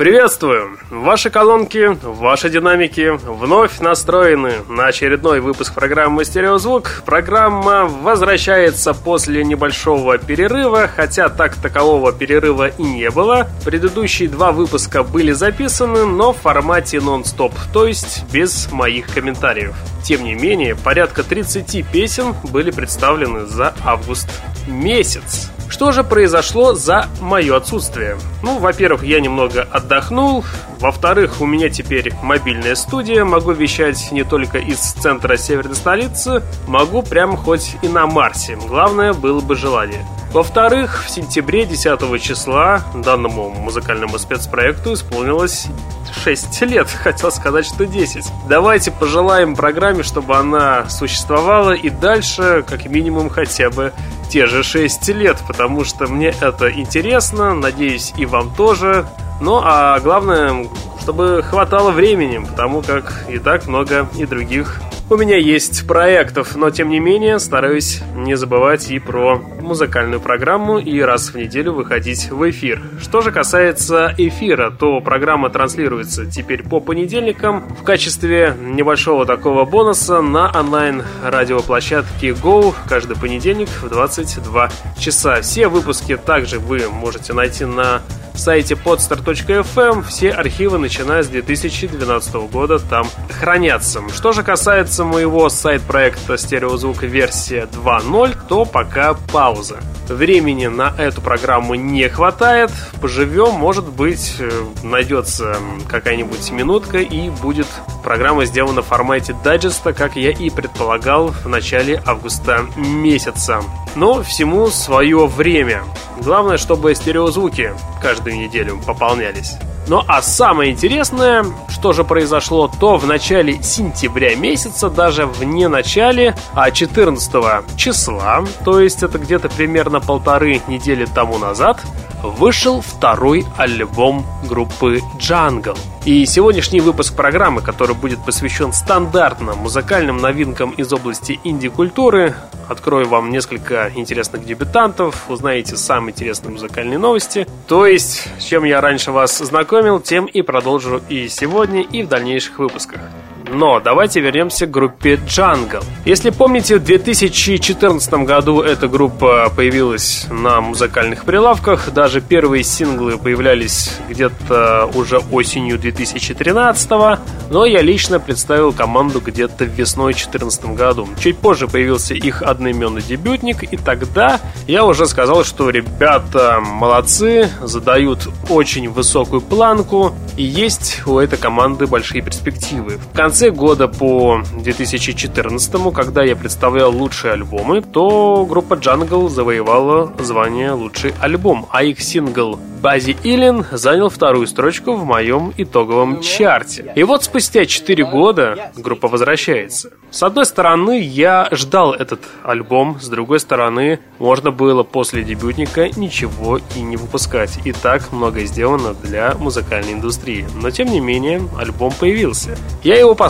Приветствую! Ваши колонки, ваши динамики вновь настроены на очередной выпуск программы «Стереозвук». Программа возвращается после небольшого перерыва, хотя так такового перерыва и не было. Предыдущие два выпуска были записаны, но в формате нон-стоп, то есть без моих комментариев. Тем не менее, порядка 30 песен были представлены за август месяц. Что же произошло за мое отсутствие? Ну, во-первых, я немного отдохнул. Во-вторых, у меня теперь мобильная студия. Могу вещать не только из центра северной столицы, могу прямо хоть и на Марсе. Главное, было бы желание. Во-вторых, в сентябре 10 числа данному музыкальному спецпроекту исполнилось 6 лет. Хотел сказать, что 10. Давайте пожелаем программе, чтобы она существовала и дальше, как минимум, хотя бы те же 6 лет, потому что мне это интересно, надеюсь, и вам тоже. Ну, а главное, чтобы хватало времени, потому как и так много и других у меня есть проектов, но тем не менее стараюсь не забывать и про музыкальную программу и раз в неделю выходить в эфир. Что же касается эфира, то программа транслируется теперь по понедельникам в качестве небольшого такого бонуса на онлайн-радиоплощадке Go каждый понедельник в 22 часа. Все выпуски также вы можете найти на сайте podstar.fm. Все архивы, начиная с 2012 года, там хранятся. Что же касается моего сайт-проекта «Стереозвук версия 2.0», то пока пауза. Времени на эту программу не хватает. Поживем, может быть, э, найдется какая-нибудь минутка и будет программа сделана в формате дайджеста, как я и предполагал в начале августа месяца. Но всему свое время. Главное, чтобы стереозвуки каждую неделю пополнялись. Ну а самое интересное, что же произошло, то в начале сентября месяца, даже в не начале, а 14 числа, то есть это где-то примерно полторы недели тому назад, вышел второй альбом группы Jungle. И сегодняшний выпуск программы, который будет посвящен стандартным музыкальным новинкам из области инди-культуры, открою вам несколько интересных дебютантов, узнаете самые интересные музыкальные новости. То есть, с чем я раньше вас знакомил, тем и продолжу и сегодня, и в дальнейших выпусках. Но давайте вернемся к группе Jungle. Если помните, в 2014 году эта группа появилась на музыкальных прилавках. Даже первые синглы появлялись где-то уже осенью 2013 Но я лично представил команду где-то весной 2014 году. Чуть позже появился их одноименный дебютник, и тогда я уже сказал, что ребята молодцы, задают очень высокую планку, и есть у этой команды большие перспективы. В конце конце года по 2014, когда я представлял лучшие альбомы, то группа Jungle завоевала звание «Лучший альбом», а их сингл Бази Илин занял вторую строчку в моем итоговом чарте. И вот спустя 4 года группа возвращается. С одной стороны, я ждал этот альбом, с другой стороны, можно было после дебютника ничего и не выпускать. И так многое сделано для музыкальной индустрии. Но тем не менее, альбом появился. Я его послушал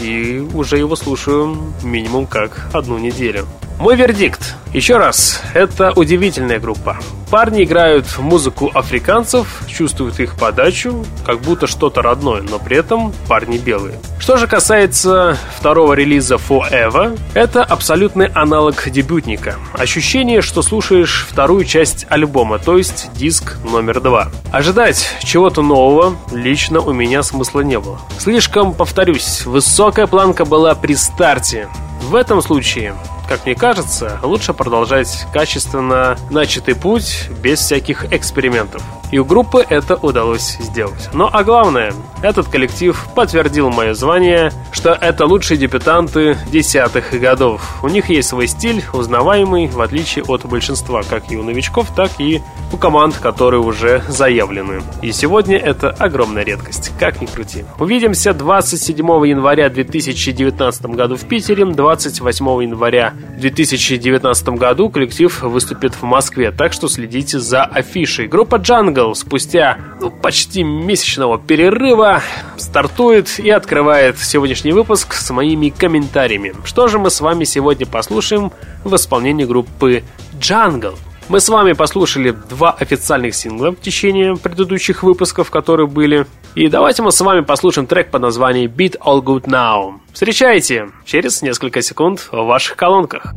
и уже его слушаю минимум как одну неделю. Мой вердикт. Еще раз, это удивительная группа. Парни играют музыку африканцев, чувствуют их подачу, как будто что-то родное, но при этом парни белые. Что же касается второго релиза Forever, это абсолютный аналог дебютника. Ощущение, что слушаешь вторую часть альбома, то есть диск номер два. Ожидать чего-то нового лично у меня смысла не было. Слишком, повторюсь, высокая планка была при старте. В этом случае как мне кажется, лучше продолжать качественно начатый путь без всяких экспериментов. И у группы это удалось сделать. Но а главное, этот коллектив подтвердил мое звание, что это лучшие дебютанты десятых годов. У них есть свой стиль, узнаваемый, в отличие от большинства, как и у новичков, так и у команд, которые уже заявлены. И сегодня это огромная редкость, как ни крути. Увидимся 27 января 2019 году в Питере, 28 января 2019 году коллектив выступит в Москве, так что следите за афишей. Группа Jungle спустя ну, почти месячного перерыва стартует и открывает сегодняшний выпуск с моими комментариями. Что же мы с вами сегодня послушаем в исполнении группы Jungle? Мы с вами послушали два официальных сингла в течение предыдущих выпусков, которые были. И давайте мы с вами послушаем трек под названием Beat All Good Now. Встречайте через несколько секунд в ваших колонках.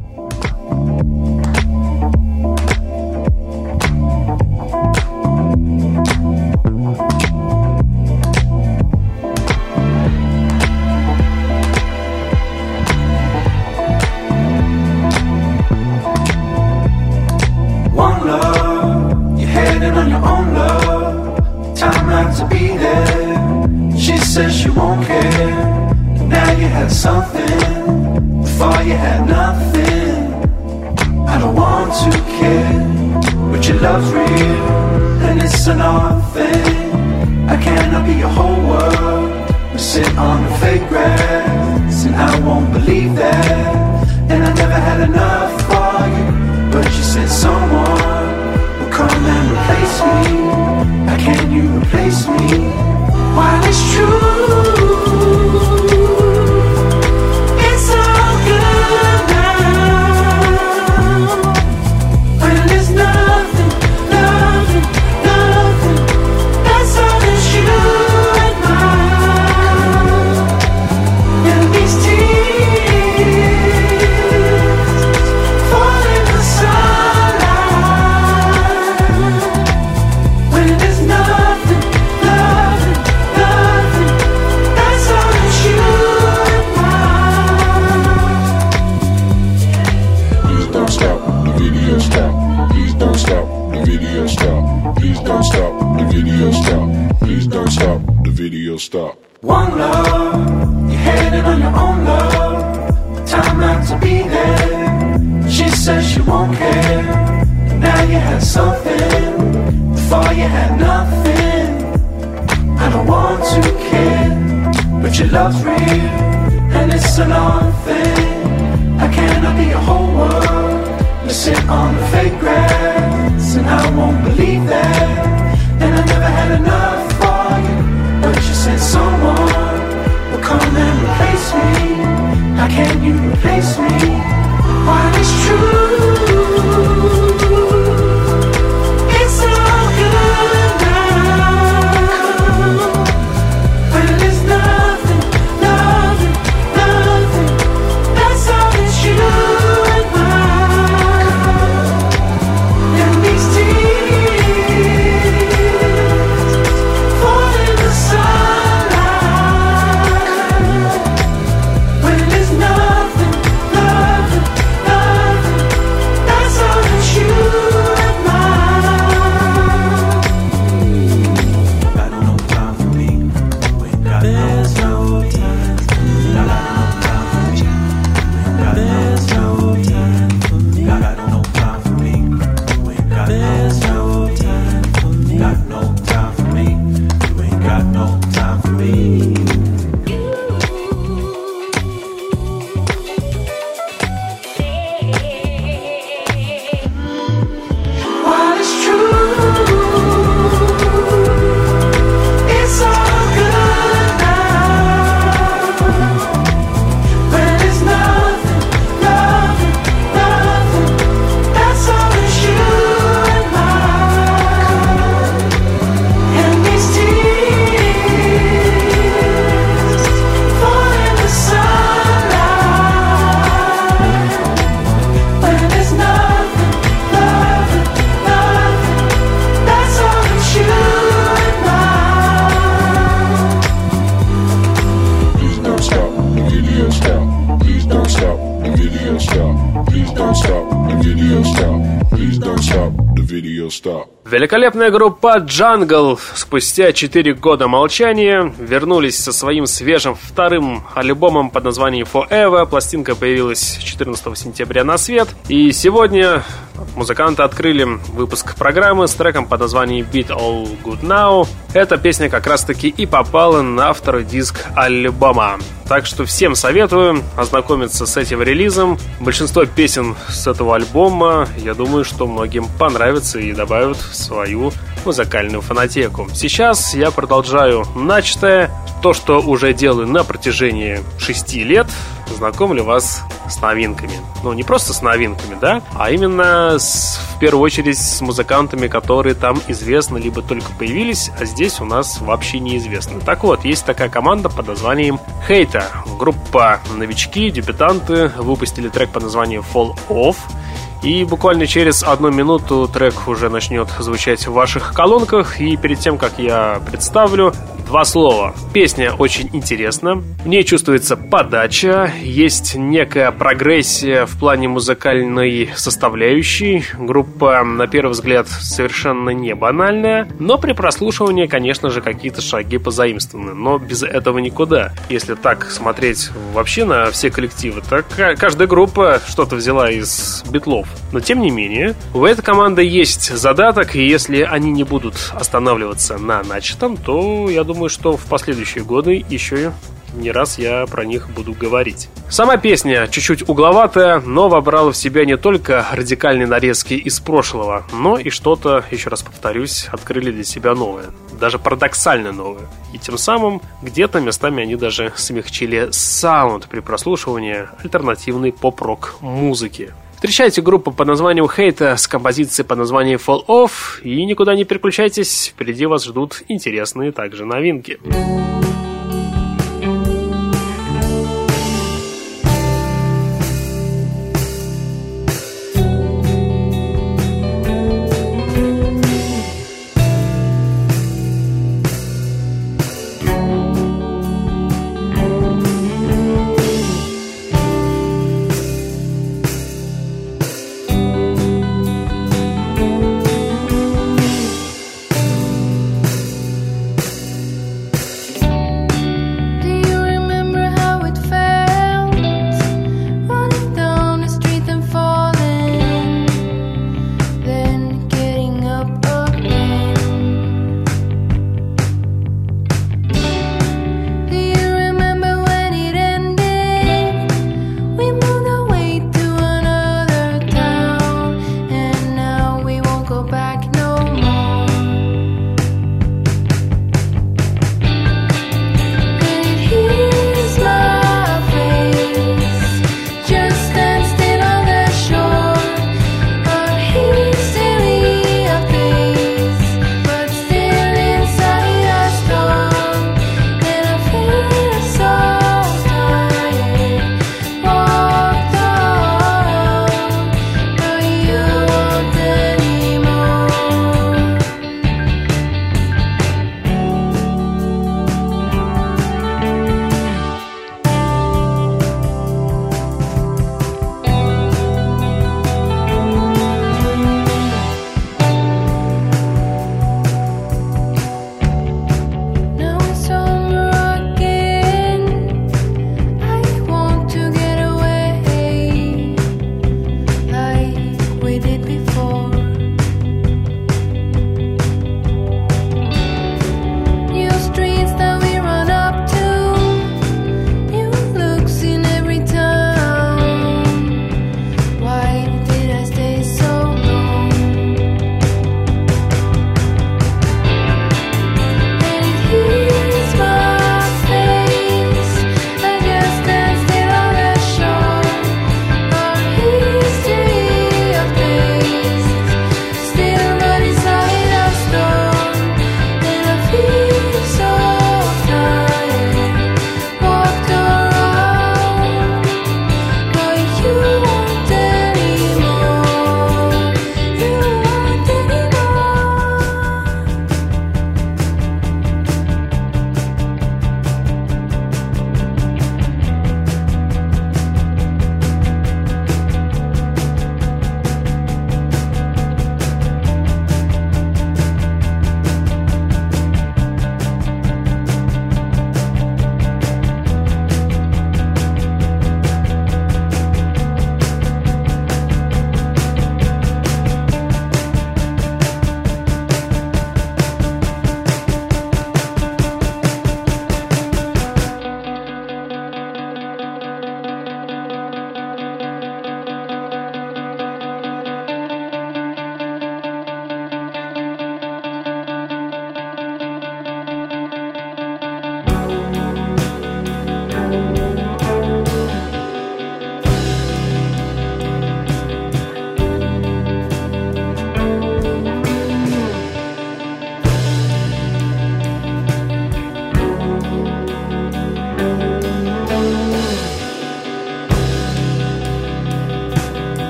Группа Jungle спустя 4 года молчания вернулись со своим свежим вторым альбомом под названием Forever. Пластинка появилась 14 сентября на свет. И сегодня музыканты открыли выпуск программы с треком под названием Beat All Good Now. Эта песня как раз таки и попала на второй диск альбома. Так что всем советую ознакомиться с этим релизом. Большинство песен с этого альбома, я думаю, что многим понравится и добавят в свою музыкальную фанатеку. Сейчас я продолжаю начатое, то, что уже делаю на протяжении шести лет, знакомлю вас с новинками. Ну, не просто с новинками, да, а именно с, в первую очередь с музыкантами, которые там известны, либо только появились, а здесь у нас вообще неизвестны. Так вот, есть такая команда под названием Хейта. Группа новички, дебютанты выпустили трек под названием Fall Off. И буквально через одну минуту трек уже начнет звучать в ваших колонках. И перед тем, как я представлю, два слова. Песня очень интересна. В ней чувствуется подача, есть некая прогрессия в плане музыкальной составляющей. Группа, на первый взгляд, совершенно не банальная, но при прослушивании, конечно же, какие-то шаги позаимствованы. Но без этого никуда. Если так смотреть вообще на все коллективы, так каждая группа что-то взяла из битлов. Но тем не менее, у этой команды есть задаток, и если они не будут останавливаться на начатом, то я думаю, что в последующие годы еще не раз я про них буду говорить. Сама песня чуть-чуть угловатая, но вобрала в себя не только радикальные нарезки из прошлого, но и что-то, еще раз повторюсь, открыли для себя новое. Даже парадоксально новое. И тем самым где-то местами они даже смягчили саунд при прослушивании альтернативной поп-рок музыки. Встречайте группу под названием Хейта с композицией под названием Fall Off и никуда не переключайтесь, впереди вас ждут интересные также новинки. Вы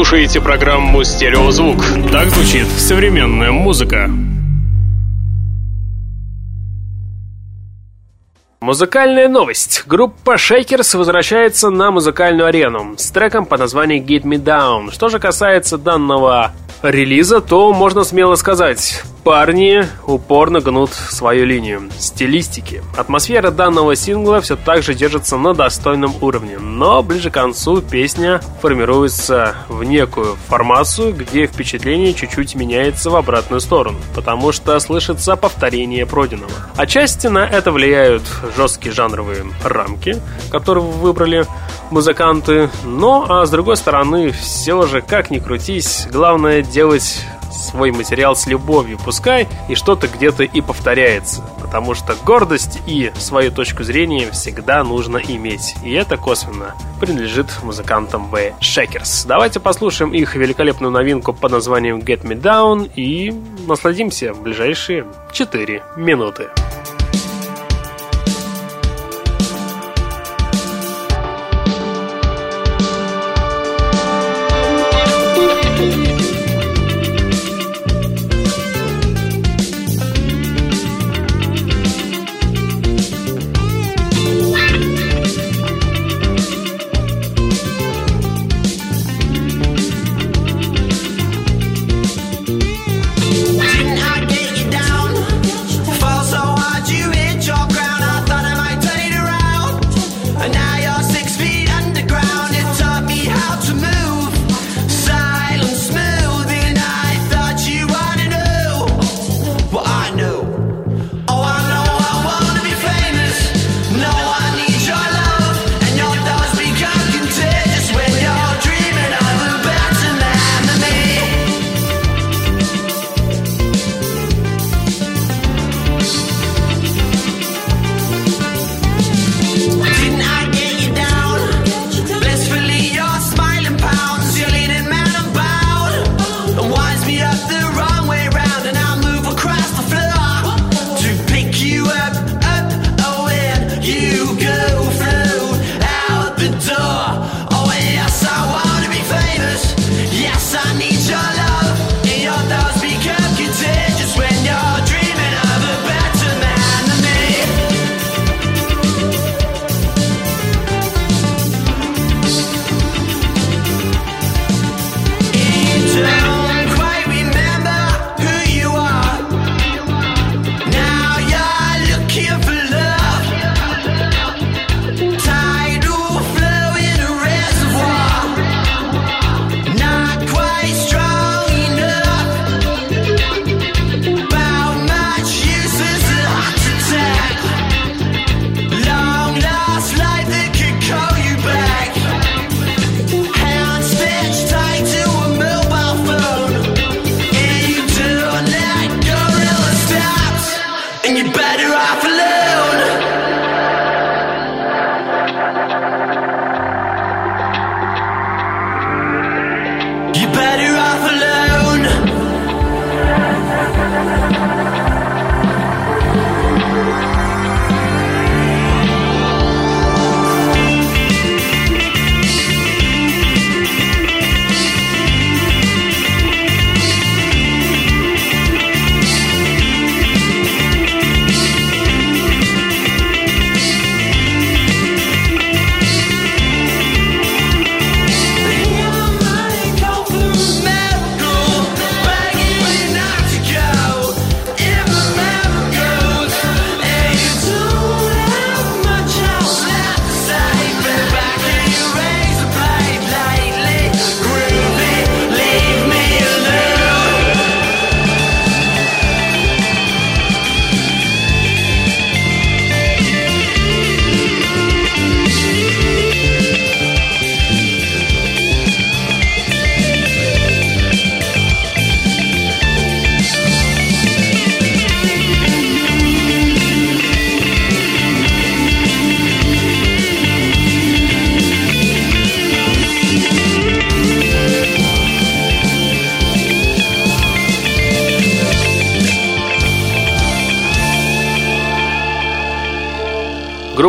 слушаете программу «Стереозвук». Так звучит современная музыка. Музыкальная новость. Группа Shakers возвращается на музыкальную арену с треком под названием Get Me Down. Что же касается данного релиза, то можно смело сказать, парни упорно гнут свою линию стилистики. Атмосфера данного сингла все так же держится на достойном уровне, но ближе к концу песня формируется в некую формацию, где впечатление чуть-чуть меняется в обратную сторону, потому что слышится повторение пройденного. Отчасти на это влияют жесткие жанровые рамки, которые выбрали музыканты, но а с другой стороны, все же как ни крутись, главное делать свой материал с любовью, пускай и что-то где-то и повторяется, потому что гордость и свою точку зрения всегда нужно иметь, и это косвенно принадлежит музыкантам The Shakers. Давайте послушаем их великолепную новинку под названием Get Me Down и насладимся в ближайшие 4 минуты. so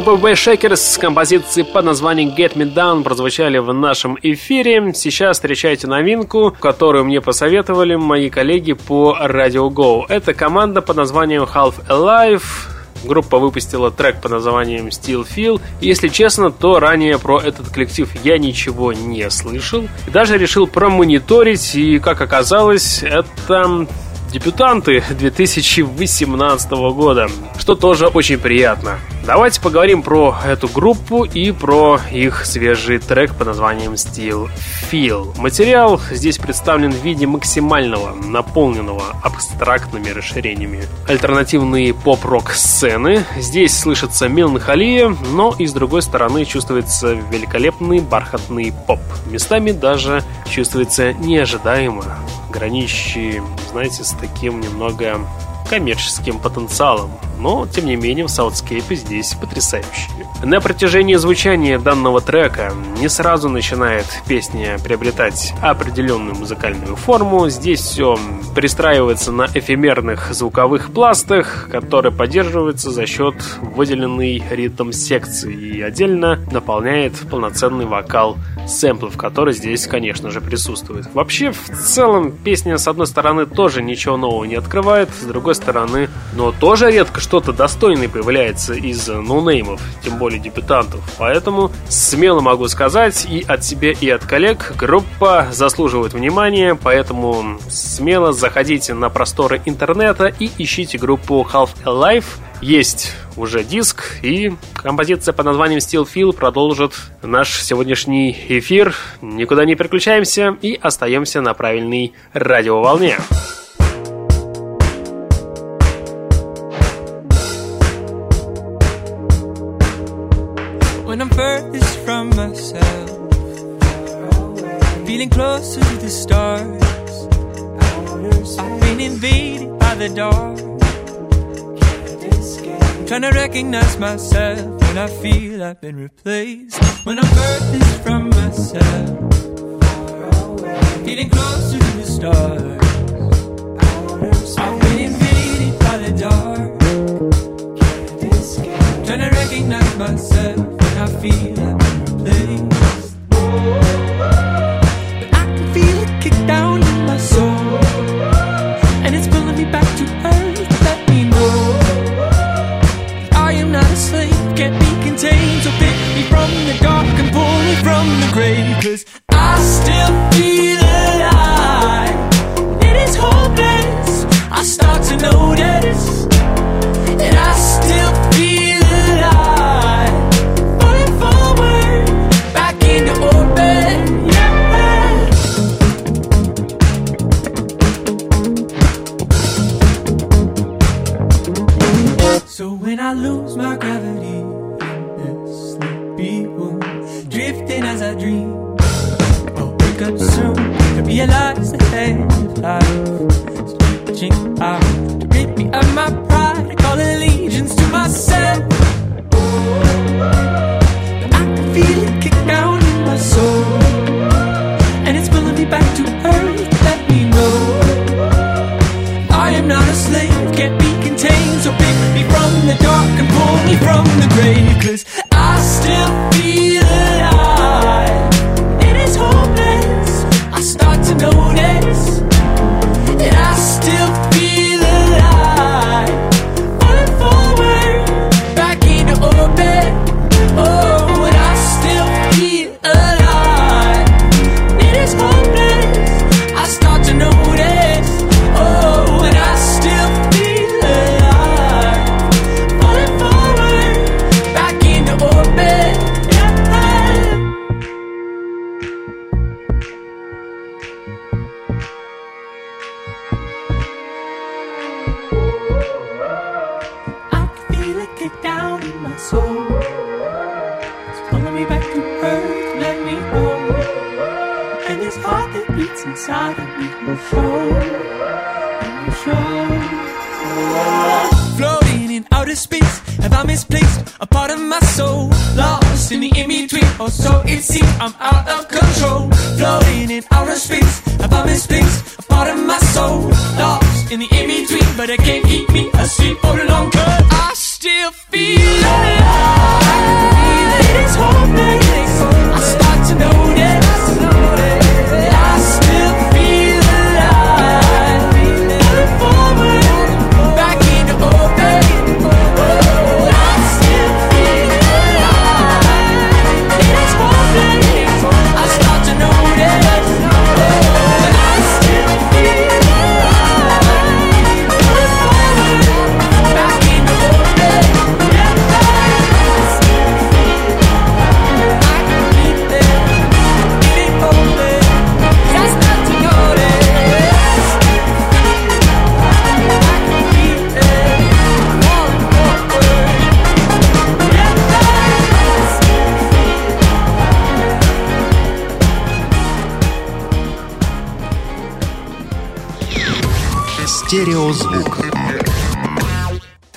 Way Shakers с композицией под названием Get Me Down прозвучали в нашем эфире. Сейчас встречайте новинку, которую мне посоветовали мои коллеги по Radio Go. Это команда под названием Half Alive. Группа выпустила трек под названием Steel Feel. Если честно, то ранее про этот коллектив я ничего не слышал. Даже решил промониторить, и как оказалось, это дебютанты 2018 года, что тоже очень приятно. Давайте поговорим про эту группу и про их свежий трек под названием Steel Feel. Материал здесь представлен в виде максимального, наполненного абстрактными расширениями. Альтернативные поп-рок сцены. Здесь слышится меланхолия, но и с другой стороны чувствуется великолепный бархатный поп. Местами даже чувствуется неожидаемо, граничащий, знаете, с таким немного коммерческим потенциалом, но, тем не менее, soundscape ы здесь потрясающие. На протяжении звучания данного трека не сразу начинает песня приобретать определенную музыкальную форму. Здесь все простраивается на эфемерных звуковых пластах, которые поддерживаются за счет выделенной ритм секции и отдельно наполняет полноценный вокал сэмплов, который здесь, конечно же, присутствует. Вообще, в целом, песня, с одной стороны, тоже ничего нового не открывает, с другой стороны, но тоже редко что-то достойное появляется из ноунеймов, тем более дебютантов. Поэтому смело могу сказать и от себя, и от коллег, группа заслуживает внимания, поэтому смело заходите на просторы интернета и ищите группу Half Alive. Есть уже диск, и композиция под названием Steel Feel продолжит наш сегодняшний эфир. Никуда не переключаемся и остаемся на правильной радиоволне. When I've been invaded by the dark. Trying to recognize myself when I feel I've been replaced. When I'm furthest from myself, feeling closer to the stars. I've been invaded by the dark. Trying to recognize myself when I feel I've Стереозвук.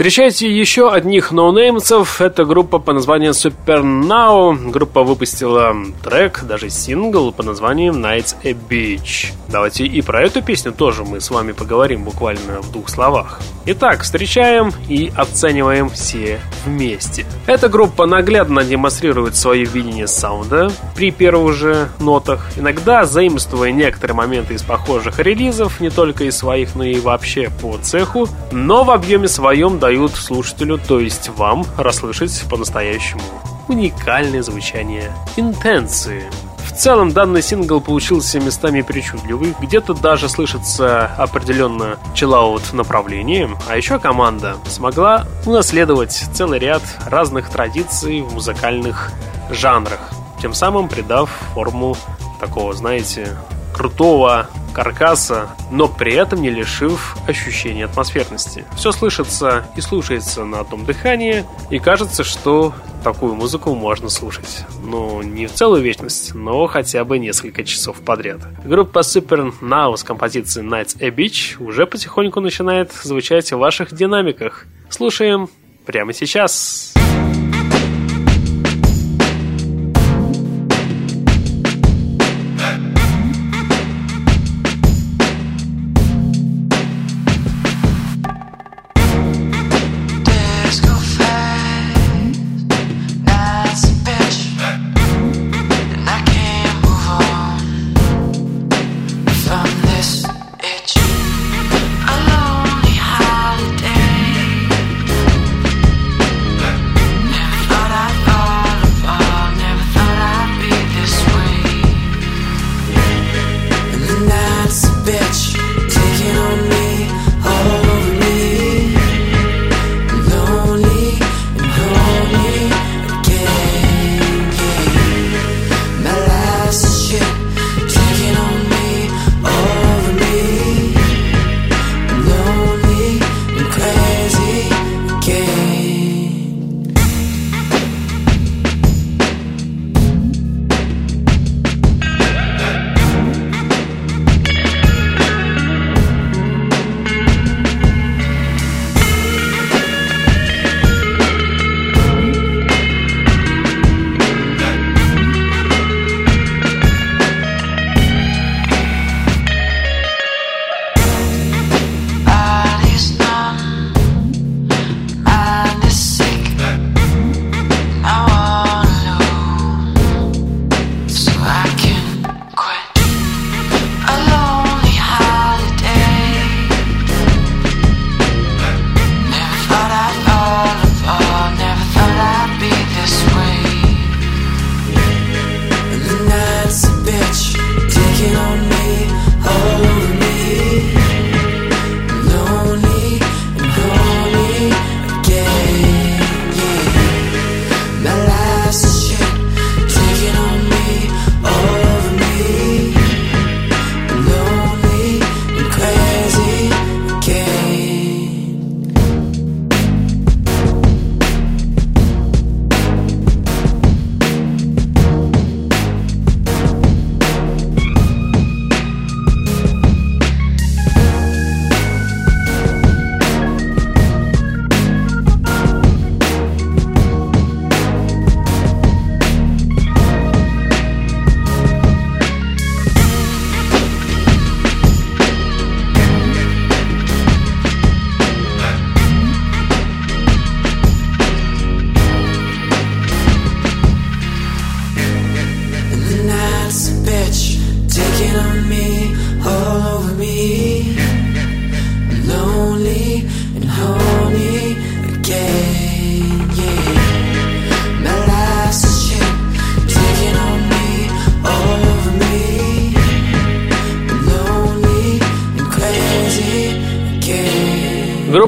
Встречайте еще одних ноунеймцев. Это группа по названию Super Now. Группа выпустила трек, даже сингл по названием Nights a Beach. Давайте и про эту песню тоже мы с вами поговорим буквально в двух словах. Итак, встречаем и оцениваем все вместе. Эта группа наглядно демонстрирует свое видение саунда при первых же нотах, иногда заимствуя некоторые моменты из похожих релизов, не только из своих, но и вообще по цеху, но в объеме своем дают слушателю, то есть вам, расслышать по-настоящему уникальное звучание интенции. В целом данный сингл получился местами причудливый, где-то даже слышится определенно чиллаут направление, а еще команда смогла унаследовать целый ряд разных традиций в музыкальных жанрах, тем самым придав форму такого, знаете, крутого каркаса, но при этом не лишив ощущения атмосферности. Все слышится и слушается на одном дыхании, и кажется, что такую музыку можно слушать. Ну, не в целую вечность, но хотя бы несколько часов подряд. Группа Super Now с композицией Nights a Beach уже потихоньку начинает звучать в ваших динамиках. Слушаем прямо сейчас.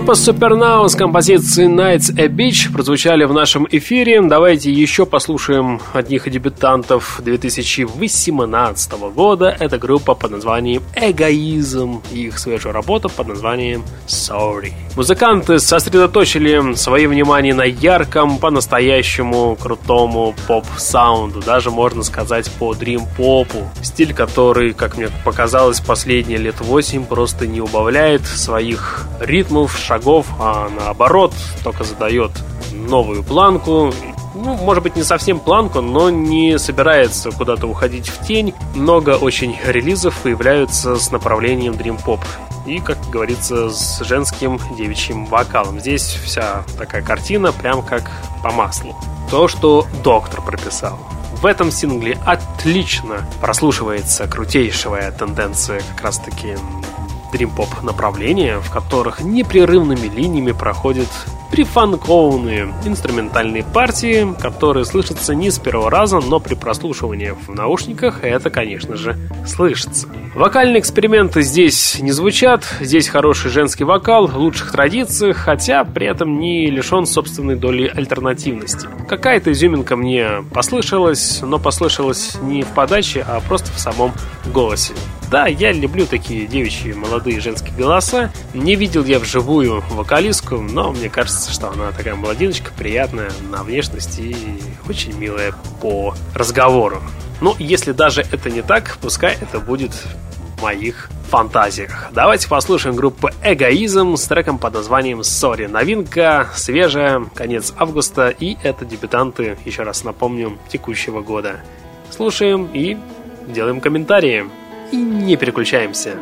Группа Supernow с композицией Nights a Beach прозвучали в нашем эфире. Давайте еще послушаем одних дебютантов 2018 года. Это группа под названием Эгоизм и их свежая работа под названием Sorry. Музыканты сосредоточили свое внимание на ярком, по-настоящему крутому поп-саунду, даже можно сказать по дрим-попу. Стиль, который, как мне показалось, последние лет 8 просто не убавляет своих ритмов шагов, а наоборот, только задает новую планку. Ну, может быть, не совсем планку, но не собирается куда-то уходить в тень. Много очень релизов появляются с направлением Dream Pop. И, как говорится, с женским девичьим вокалом. Здесь вся такая картина прям как по маслу. То, что доктор прописал. В этом сингле отлично прослушивается крутейшая тенденция как раз-таки дрим-поп направления, в которых непрерывными линиями проходят прифанкованные инструментальные партии, которые слышатся не с первого раза, но при прослушивании в наушниках это, конечно же, слышится. Вокальные эксперименты здесь не звучат, здесь хороший женский вокал в лучших традициях, хотя при этом не лишен собственной доли альтернативности. Какая-то изюминка мне послышалась, но послышалась не в подаче, а просто в самом голосе. Да, я люблю такие девичьи молодые женские голоса. Не видел я вживую вокалистку, но мне кажется, что она такая молодиночка, приятная на внешность и очень милая по разговору. Ну, если даже это не так, пускай это будет в моих фантазиях. Давайте послушаем группу Эгоизм с треком под названием Sorry. Новинка, свежая, конец августа, и это дебютанты, еще раз напомню, текущего года. Слушаем и делаем комментарии и не переключаемся.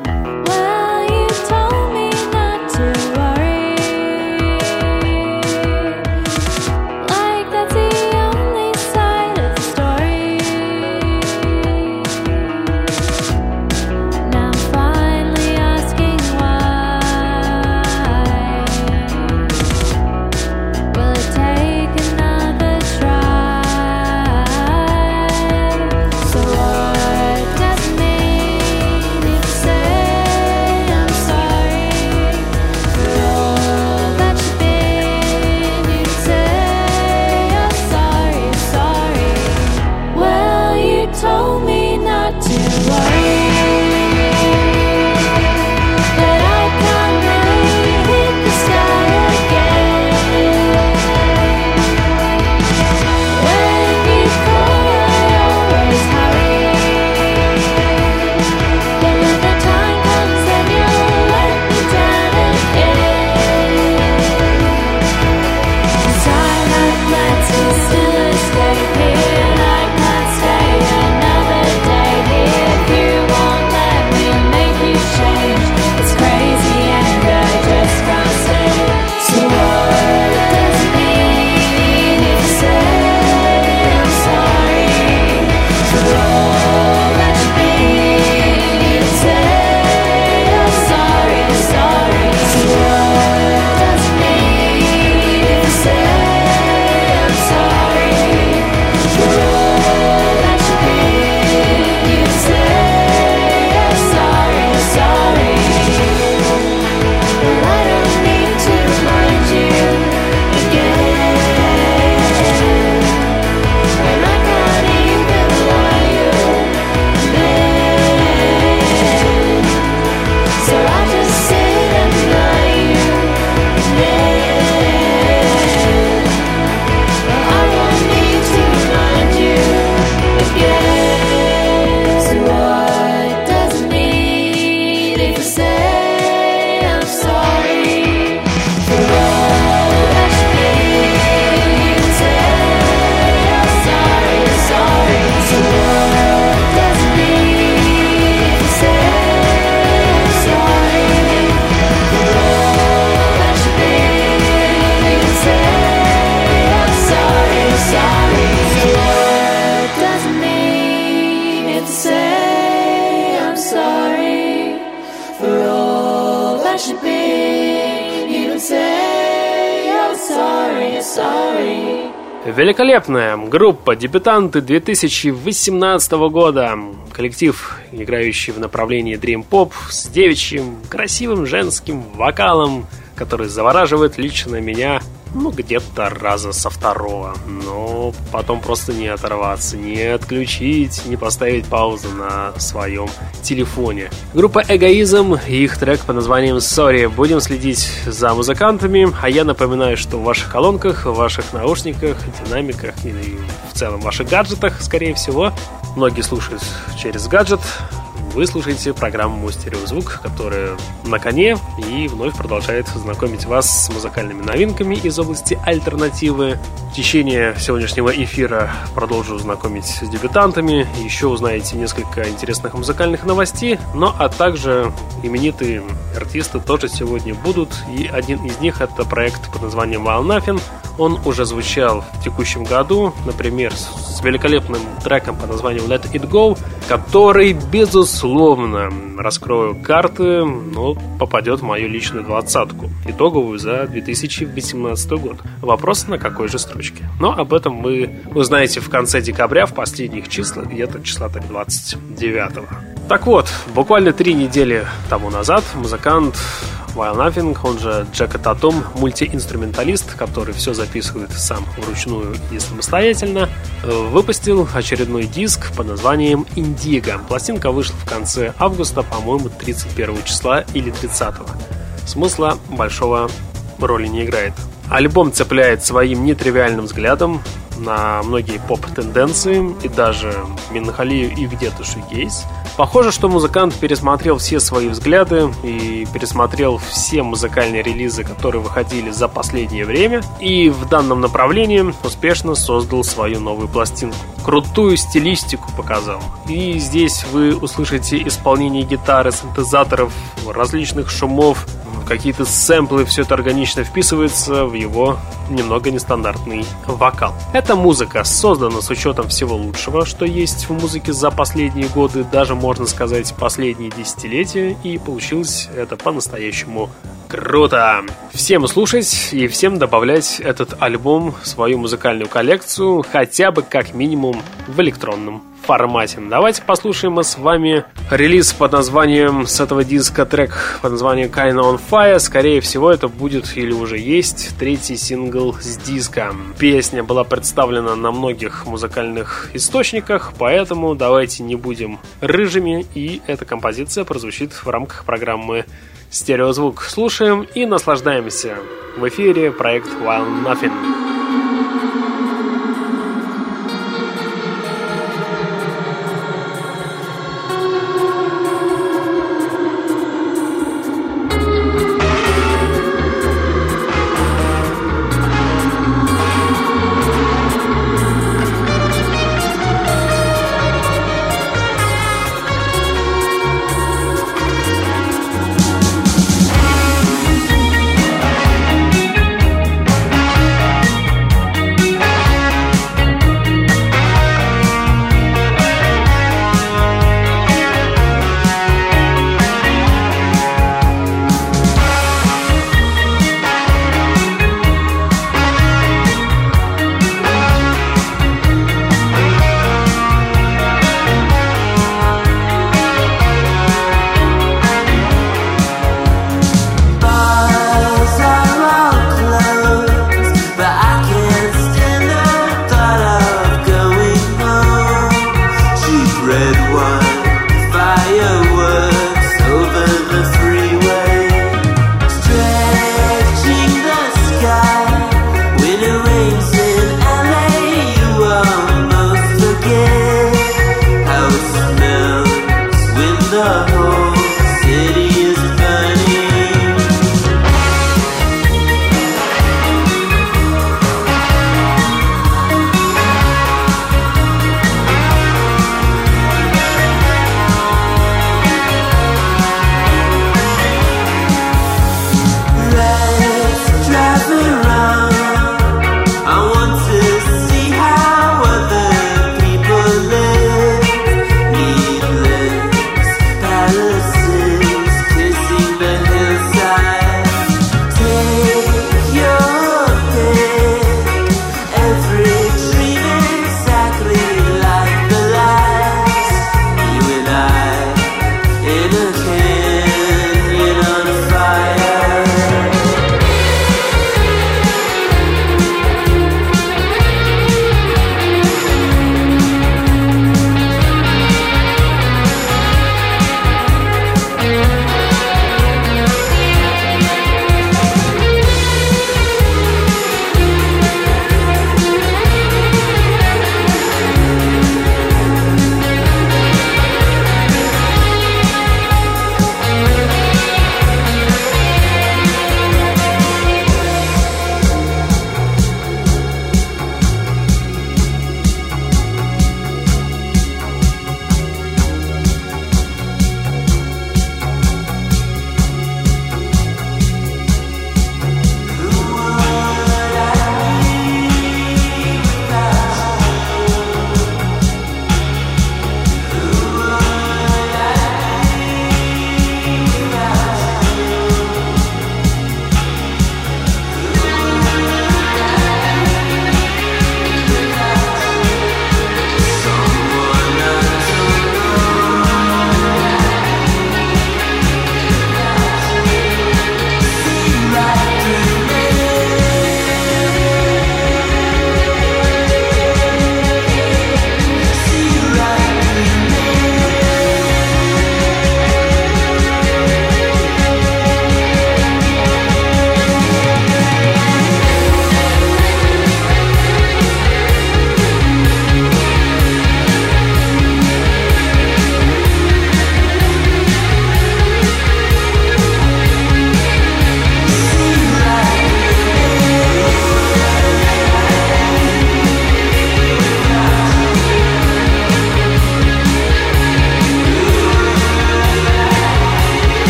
Великолепная группа дебютанты 2018 года. Коллектив, играющий в направлении Dream Pop с девичьим, красивым женским вокалом, который завораживает лично меня ну, где-то раза со второго. Но потом просто не оторваться, не отключить, не поставить паузу на своем телефоне. Группа Эгоизм их трек под названием Sorry. Будем следить за музыкантами, а я напоминаю, что в ваших колонках, в ваших наушниках, динамиках и в целом в ваших гаджетах, скорее всего, многие слушают через гаджет, вы слушаете программу «Стереозвук», которая на коне и вновь продолжает знакомить вас с музыкальными новинками из области альтернативы. В течение сегодняшнего эфира продолжу знакомить с дебютантами, еще узнаете несколько интересных музыкальных новостей, но а также именитые артисты тоже сегодня будут, и один из них это проект под названием Nothing. Он уже звучал в текущем году, например, с великолепным треком под названием Let It Go, который, безусловно, раскрою карты, но попадет в мою личную двадцатку, итоговую за 2018 год. Вопрос на какой же строчке. Но об этом вы узнаете в конце декабря, в последних числах, где-то числа так 29 -го. Так вот, буквально три недели тому назад музыкант While Nothing, он же Джека Татум, мультиинструменталист, который все записывает сам вручную и самостоятельно, выпустил очередной диск под названием «Индиго». Пластинка вышла в конце августа, по-моему, 31 числа или 30. Смысла большого роли не играет. Альбом цепляет своим нетривиальным взглядом на многие поп-тенденции и даже меланхолию и где-то шугейс – Похоже, что музыкант пересмотрел все свои взгляды и пересмотрел все музыкальные релизы, которые выходили за последнее время, и в данном направлении успешно создал свою новую пластинку. Крутую стилистику показал. И здесь вы услышите исполнение гитары, синтезаторов, различных шумов, какие-то сэмплы, все это органично вписывается в его немного нестандартный вокал. Эта музыка создана с учетом всего лучшего, что есть в музыке за последние годы, даже можно сказать последние десятилетия, и получилось это по-настоящему круто. Всем слушать и всем добавлять этот альбом в свою музыкальную коллекцию, хотя бы как минимум в электронном формате. Давайте послушаем мы с вами релиз под названием с этого диска трек под названием Kinda on Fire. Скорее всего, это будет или уже есть третий сингл с диска. Песня была представлена на многих музыкальных источниках, поэтому давайте не будем рыжими, и эта композиция прозвучит в рамках программы Стереозвук. Слушаем и наслаждаемся. В эфире проект Wild Nothing.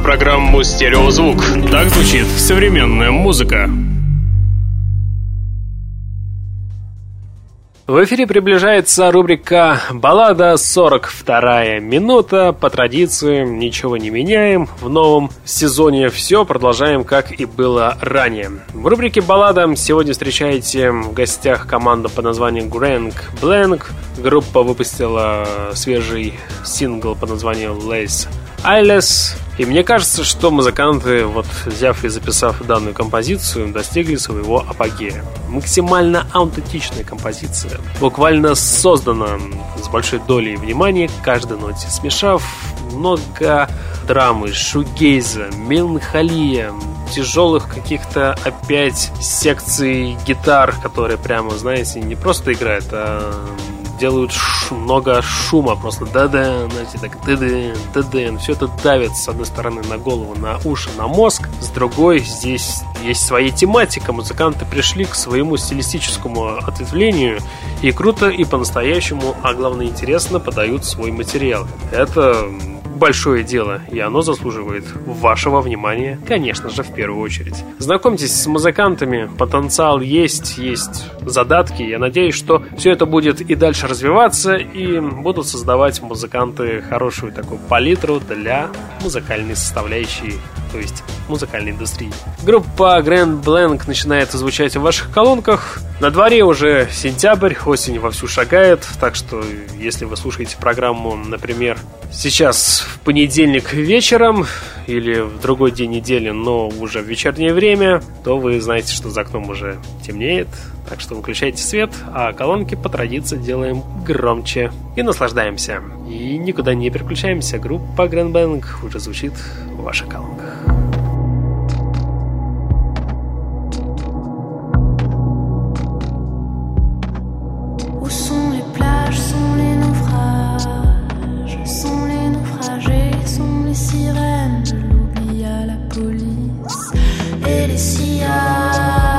Слушаете программу «Стереозвук». Так звучит современная музыка. В эфире приближается рубрика «Баллада 42 минута». По традиции ничего не меняем. В новом сезоне все продолжаем, как и было ранее. В рубрике «Баллада» сегодня встречаете в гостях команду под названием Grand Blank. Группа выпустила свежий сингл под названием «Lace Айлес. И мне кажется, что музыканты, вот взяв и записав данную композицию, достигли своего апогея. Максимально аутентичная композиция, буквально создана с большой долей внимания к каждой ноте, смешав много драмы, шугейза, меланхолия, тяжелых каких-то опять секций гитар, которые прямо, знаете, не просто играют, а делают ш- много шума, просто да-да, знаете, так да-да, да-да, все это давит с одной стороны на голову, на уши, на мозг, с другой здесь есть своя тематика, музыканты пришли к своему стилистическому ответвлению и круто и по-настоящему, а главное интересно подают свой материал. Это большое дело, и оно заслуживает вашего внимания, конечно же, в первую очередь. Знакомьтесь с музыкантами, потенциал есть, есть задатки. Я надеюсь, что все это будет и дальше развиваться, и будут создавать музыканты хорошую такую палитру для музыкальной составляющей то есть музыкальной индустрии. Группа Grand Blank начинает звучать в ваших колонках. На дворе уже сентябрь, осень вовсю шагает, так что если вы слушаете программу, например, сейчас в понедельник вечером или в другой день недели, но уже в вечернее время, то вы знаете, что за окном уже темнеет, так что выключайте свет, а колонки по традиции делаем громче и наслаждаемся. И никуда не переключаемся, группа Grand Bang уже звучит в ваших колонках. sirènes, je l'oublie à la police et les sillades.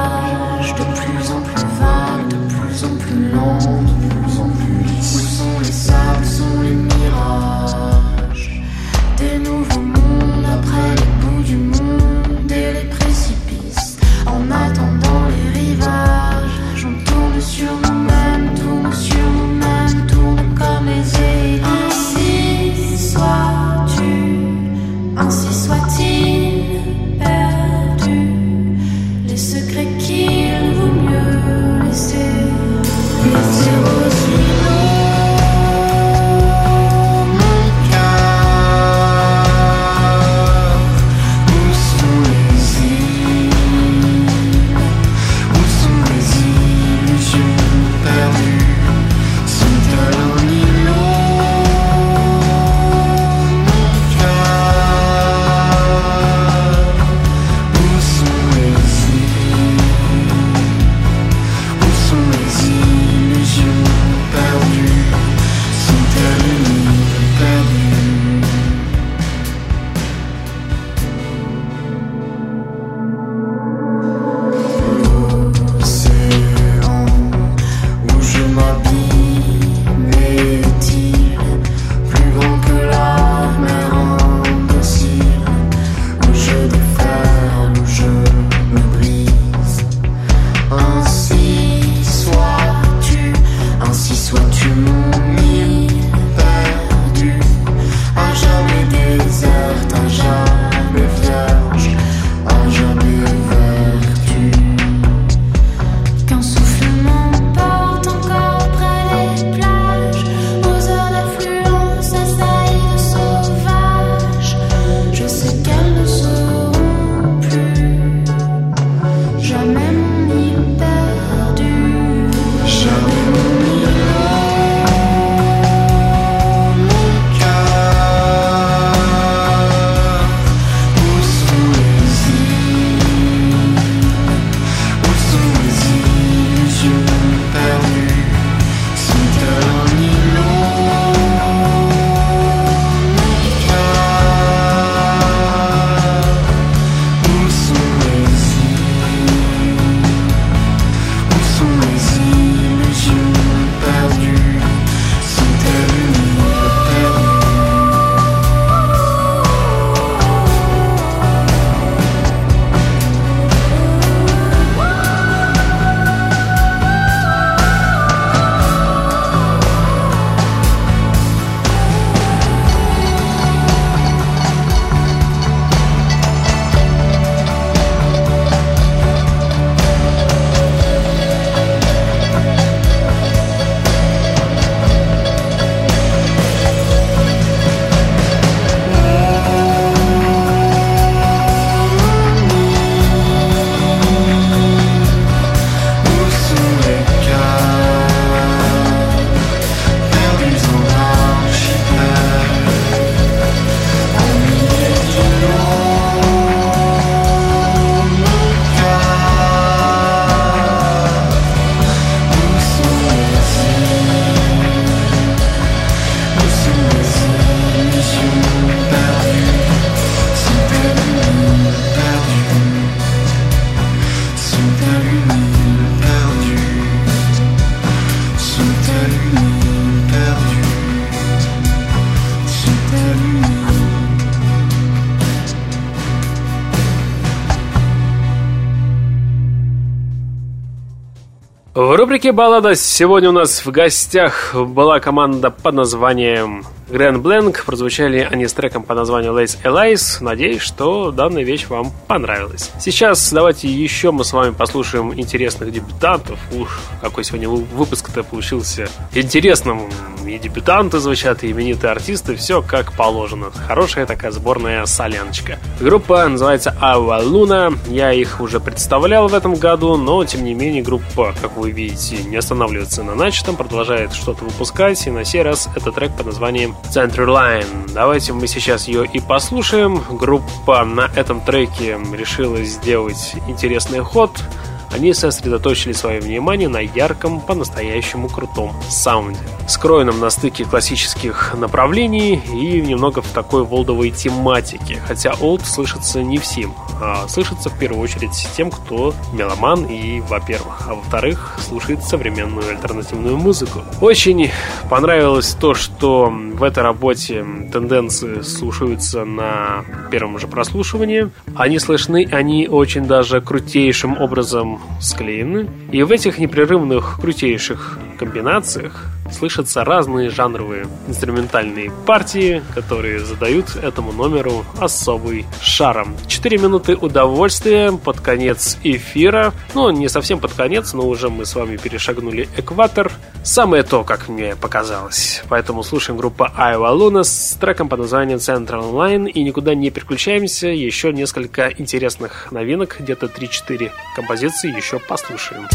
Рубрике «Баллада» сегодня у нас в гостях была команда под названием Grand Blank. Прозвучали они с треком под названием Lace Elias. Надеюсь, что данная вещь вам понравилась. Сейчас давайте еще мы с вами послушаем интересных дебютантов. Ух, какой сегодня выпуск-то получился интересным. И дебютанты звучат, и именитые артисты. Все как положено. Хорошая такая сборная соляночка. Группа называется Ава Луна. Я их уже представлял в этом году, но тем не менее группа, как вы видите, не останавливается на начатом, продолжает что-то выпускать. И на сей раз это трек под названием Center Line. Давайте мы сейчас ее и послушаем. Группа на этом треке решила сделать интересный ход – они сосредоточили свое внимание на ярком, по-настоящему крутом саунде, скроенном на стыке классических направлений и немного в такой волдовой тематике, хотя олд слышится не всем, а слышится в первую очередь тем, кто меломан и, во-первых, а во-вторых, слушает современную альтернативную музыку. Очень понравилось то, что в этой работе тенденции слушаются на первом же прослушивании. Они слышны, они очень даже крутейшим образом склеены, и в этих непрерывных крутейших комбинациях слышатся разные жанровые инструментальные партии, которые задают этому номеру особый шаром. Четыре минуты удовольствия под конец эфира. Ну, не совсем под конец, но уже мы с вами перешагнули экватор. Самое то, как мне показалось. Поэтому слушаем группу Iowa Luna с треком под названием Central Line и никуда не переключаемся. Еще несколько интересных новинок, где-то 3-4 композиции еще послушаем.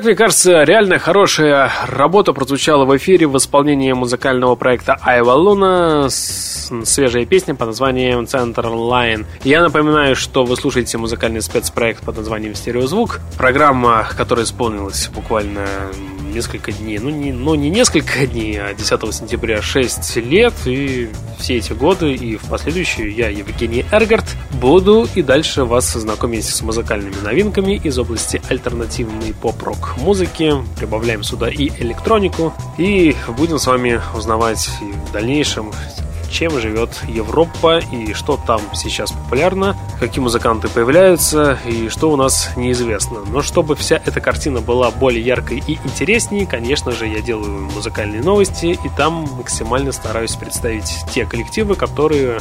Как мне кажется, реально хорошая работа прозвучала в эфире в исполнении музыкального проекта Айва Луна свежая песня под названием Center Line. Я напоминаю, что вы слушаете музыкальный спецпроект под названием Стереозвук. Программа, которая исполнилась буквально несколько дней, ну не, ну не несколько дней, а 10 сентября 6 лет, и все эти годы, и в последующие я, Евгений Эргард, буду и дальше вас знакомить с музыкальными новинками из области альтернативной поп-рок музыки, прибавляем сюда и электронику, и будем с вами узнавать в дальнейшем чем живет Европа и что там сейчас популярно, какие музыканты появляются и что у нас неизвестно. Но чтобы вся эта картина была более яркой и интересней, конечно же, я делаю музыкальные новости и там максимально стараюсь представить те коллективы, которые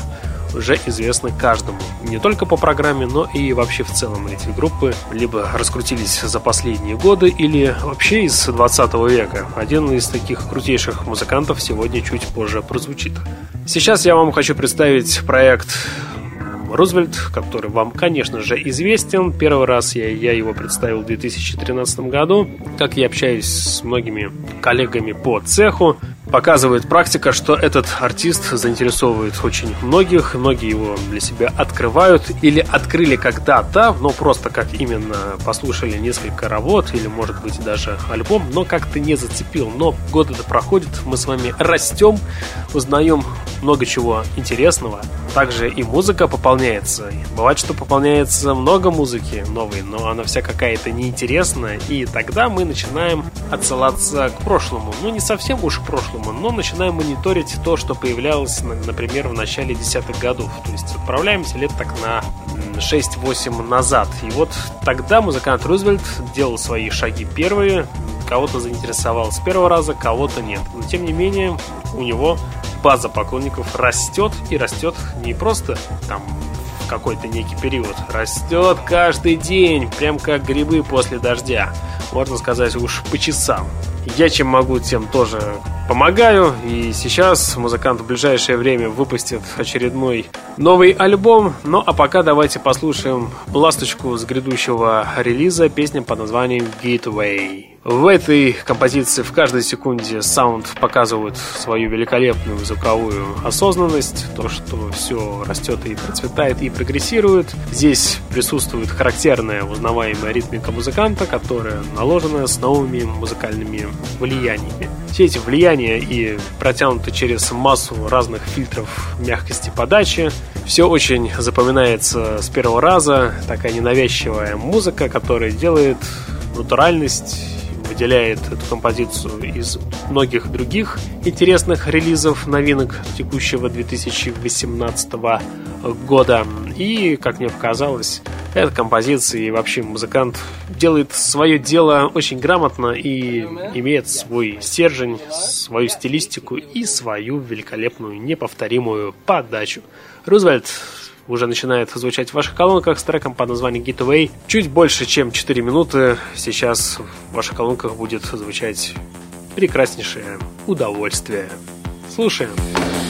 уже известны каждому. Не только по программе, но и вообще в целом эти группы либо раскрутились за последние годы, или вообще из 20 века. Один из таких крутейших музыкантов сегодня чуть позже прозвучит. Сейчас я вам хочу представить проект Рузвельт, который вам, конечно же, известен. Первый раз я, я его представил в 2013 году. Как я общаюсь с многими коллегами по цеху, показывает практика, что этот артист заинтересовывает очень многих, многие его для себя открывают или открыли когда-то, но просто как именно послушали несколько работ или может быть даже альбом, но как-то не зацепил. Но годы-то проходят, мы с вами растем, узнаем много чего интересного. Также и музыка пополняется. Бывает, что пополняется много музыки новой, но она вся какая-то неинтересная, и тогда мы начинаем отсылаться к прошлому. Ну, не совсем уж к прошлому, но начинаем мониторить то, что появлялось, например, в начале десятых годов. То есть отправляемся лет так на 6-8 назад. И вот тогда музыкант Рузвельт делал свои шаги первые, кого-то заинтересовал с первого раза, кого-то нет. Но тем не менее, у него база поклонников растет и растет не просто там какой-то некий период, растет каждый день, прям как грибы после дождя. Можно сказать уж по часам. Я чем могу, тем тоже помогаю. И сейчас музыкант в ближайшее время выпустит очередной новый альбом. Ну а пока давайте послушаем ласточку с грядущего релиза, песня под названием Gateway. В этой композиции в каждой секунде саунд показывает свою великолепную звуковую осознанность, то, что все растет и процветает и прогрессирует. Здесь присутствует характерная узнаваемая ритмика музыканта, которая наложена с новыми музыкальными влияниями. Все эти влияния и протянуты через массу разных фильтров мягкости подачи. Все очень запоминается с первого раза. Такая ненавязчивая музыка, которая делает натуральность выделяет эту композицию из многих других интересных релизов новинок текущего 2018 года. И, как мне показалось, эта композиция и вообще музыкант делает свое дело очень грамотно и имеет свой стержень, свою стилистику и свою великолепную, неповторимую подачу. Рузвельт уже начинает звучать в ваших колонках с треком под названием Getaway. Чуть больше, чем 4 минуты сейчас в ваших колонках будет звучать прекраснейшее удовольствие. Слушаем. Слушаем.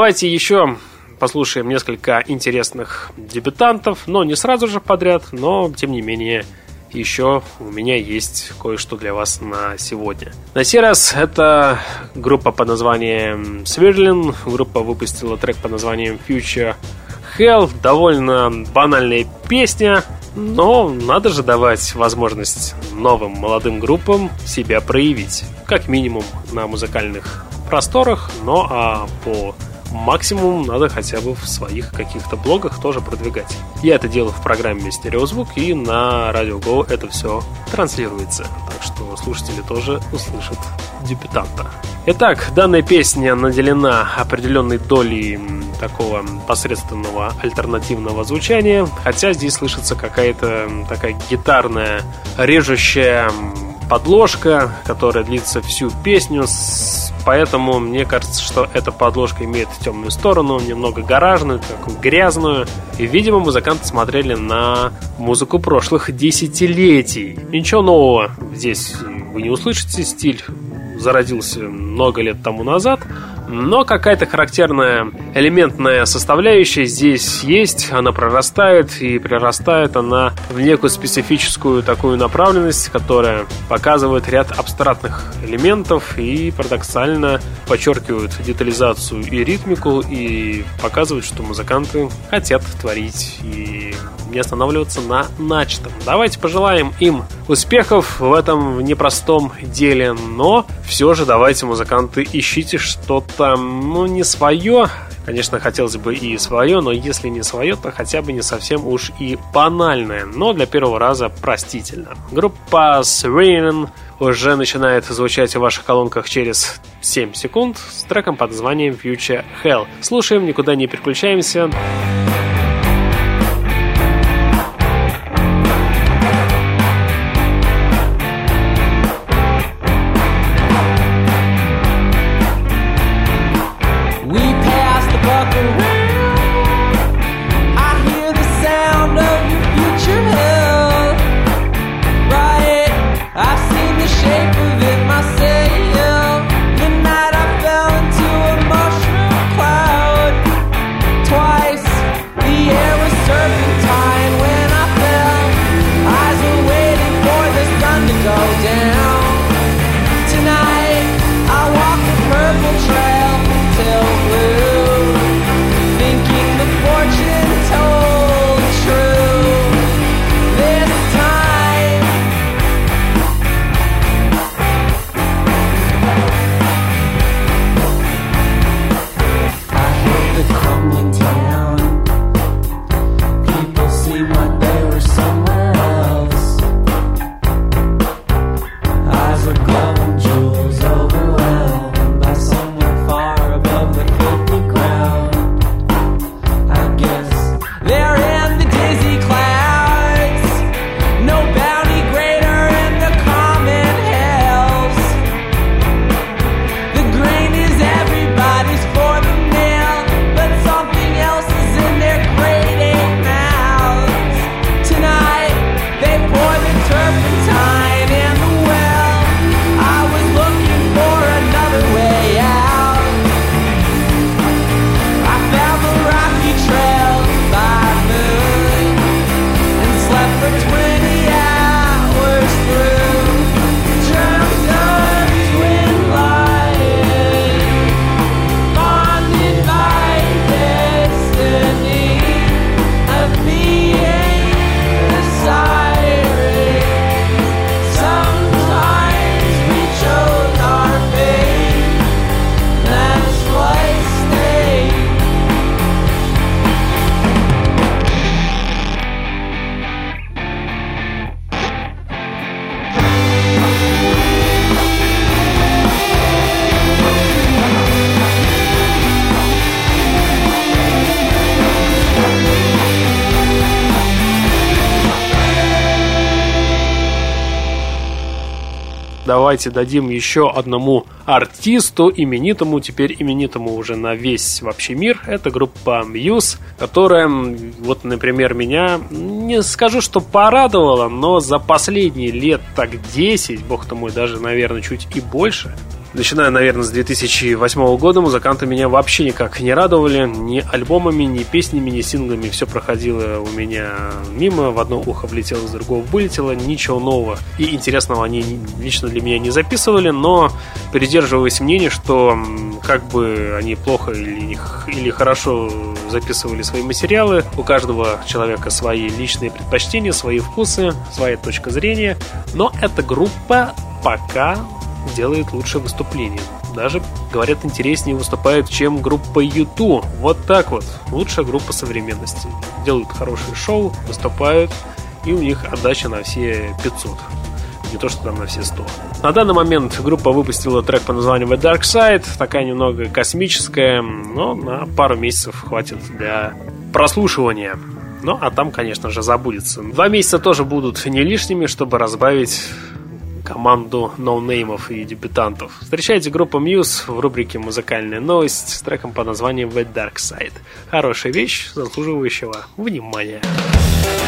Давайте еще послушаем несколько интересных дебютантов, но не сразу же подряд, но тем не менее еще у меня есть кое-что для вас на сегодня. На сей раз это группа под названием Сверлин. Группа выпустила трек под названием Future Hell. Довольно банальная песня, но надо же давать возможность новым молодым группам себя проявить. Как минимум на музыкальных просторах, но а по максимум надо хотя бы в своих каких-то блогах тоже продвигать. Я это делаю в программе Стереозвук, и на Радио Go это все транслируется. Так что слушатели тоже услышат дебютанта. Итак, данная песня наделена определенной долей такого посредственного альтернативного звучания, хотя здесь слышится какая-то такая гитарная, режущая подложка, которая длится всю песню Поэтому мне кажется, что эта подложка имеет темную сторону, немного гаражную, такую грязную. И, видимо, музыканты смотрели на музыку прошлых десятилетий. Ничего нового здесь вы не услышите. Стиль зародился много лет тому назад. Но какая-то характерная элементная составляющая здесь есть, она прорастает, и прирастает она в некую специфическую такую направленность, которая показывает ряд абстрактных элементов и парадоксально подчеркивают детализацию и ритмику, и показывают, что музыканты хотят творить и не останавливаться на начатом. Давайте пожелаем им успехов в этом непростом деле, но все же давайте, музыканты, ищите что-то, ну, не свое, Конечно, хотелось бы и свое, но если не свое, то хотя бы не совсем уж и банальное, но для первого раза простительно. Группа Sweden уже начинает звучать в ваших колонках через 7 секунд с треком под названием Future Hell. Слушаем, никуда не переключаемся. Давайте дадим еще одному артисту, именитому, теперь именитому уже на весь вообще мир. Это группа Muse, которая, вот, например, меня, не скажу, что порадовала, но за последние лет так 10, бог ты мой, даже, наверное, чуть и больше, начиная, наверное, с 2008 года, музыканты меня вообще никак не радовали. Ни альбомами, ни песнями, ни синглами. Все проходило у меня мимо. В одно ухо влетело, из другого вылетело. Ничего нового и интересного они лично для меня не записывали, но придерживаясь мнения, что как бы они плохо или, или хорошо записывали свои материалы, у каждого человека свои личные предпочтения, свои вкусы, своя точка зрения, но эта группа пока делает лучшее выступление. Даже, говорят, интереснее выступает, чем группа YouTube. Вот так вот. Лучшая группа современности. Делают хорошее шоу, выступают, и у них отдача на все 500 не то что там на все 100. На данный момент группа выпустила трек по названию The Dark Side, такая немного космическая, но на пару месяцев хватит для прослушивания. Ну, а там, конечно же, забудется. Два месяца тоже будут не лишними, чтобы разбавить команду ноунеймов и дебютантов. Встречайте группу Muse в рубрике «Музыкальная новость» с треком под названием «The Dark Side». Хорошая вещь, заслуживающего внимания. А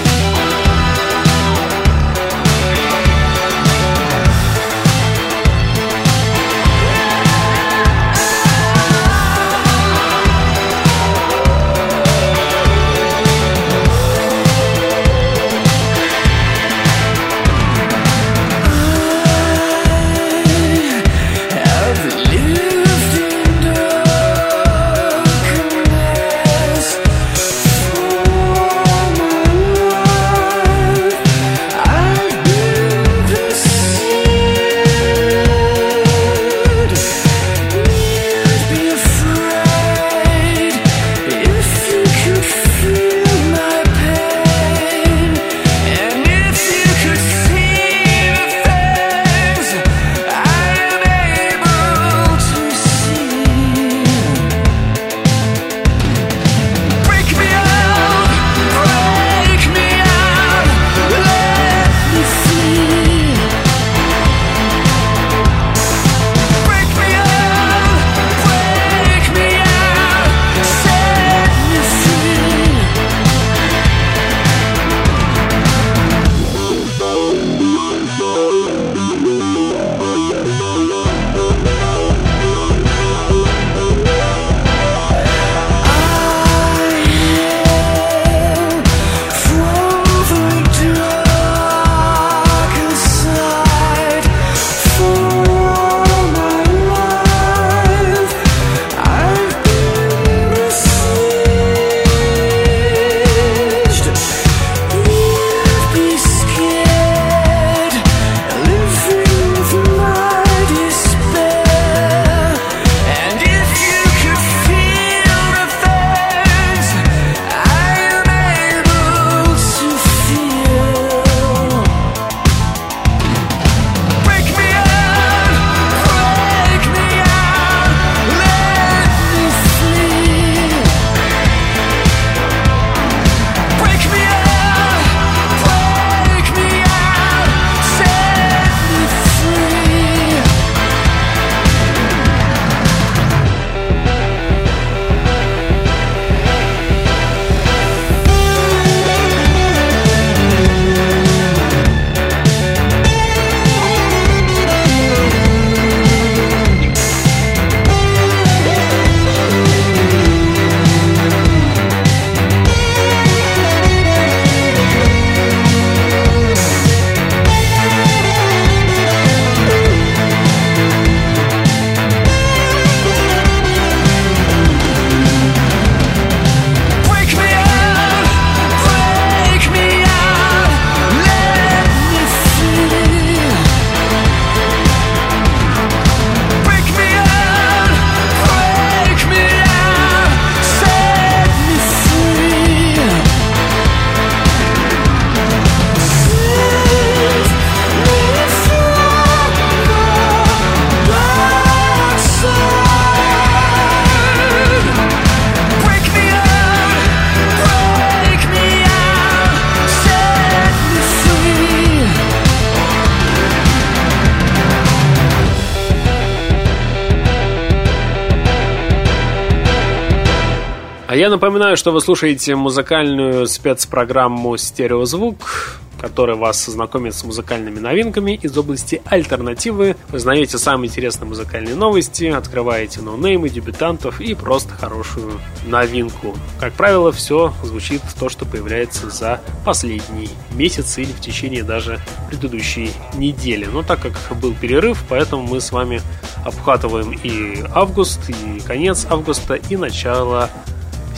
напоминаю, что вы слушаете музыкальную спецпрограмму «Стереозвук». который вас знакомит с музыкальными новинками из области альтернативы. Вы знаете самые интересные музыкальные новости, открываете ноунеймы, дебютантов и просто хорошую новинку. Как правило, все звучит то, что появляется за последний месяц или в течение даже предыдущей недели. Но так как был перерыв, поэтому мы с вами обхватываем и август, и конец августа, и начало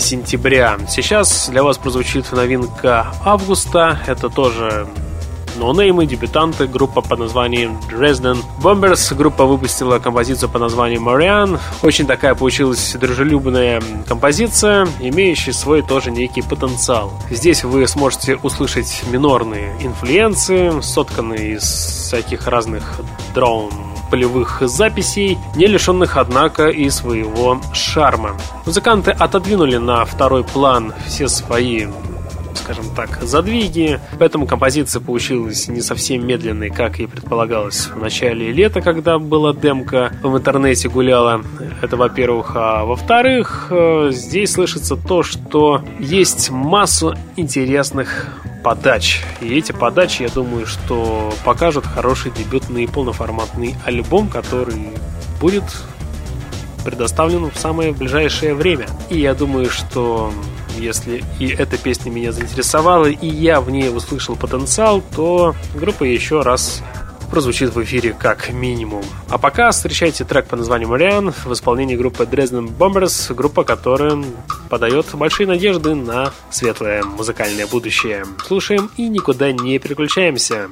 сентября. Сейчас для вас прозвучит новинка августа. Это тоже ноунеймы, дебютанты, группа под названием Dresden Bombers. Группа выпустила композицию под названием Marianne. Очень такая получилась дружелюбная композиция, имеющая свой тоже некий потенциал. Здесь вы сможете услышать минорные инфлюенции, сотканные из всяких разных дрон полевых записей, не лишенных, однако, и своего шарма. Музыканты отодвинули на второй план все свои скажем так, задвиги. Поэтому композиция получилась не совсем медленной, как и предполагалось в начале лета, когда была демка в интернете гуляла. Это во-первых. А во-вторых, э, здесь слышится то, что есть массу интересных подач. И эти подачи, я думаю, что покажут хороший дебютный полноформатный альбом, который будет предоставлен в самое ближайшее время. И я думаю, что если и эта песня меня заинтересовала, и я в ней услышал потенциал, то группа еще раз прозвучит в эфире как минимум. А пока встречайте трек по названию «Мариан» в исполнении группы Dresden Bombers, группа, которая подает большие надежды на светлое музыкальное будущее. Слушаем и никуда не переключаемся.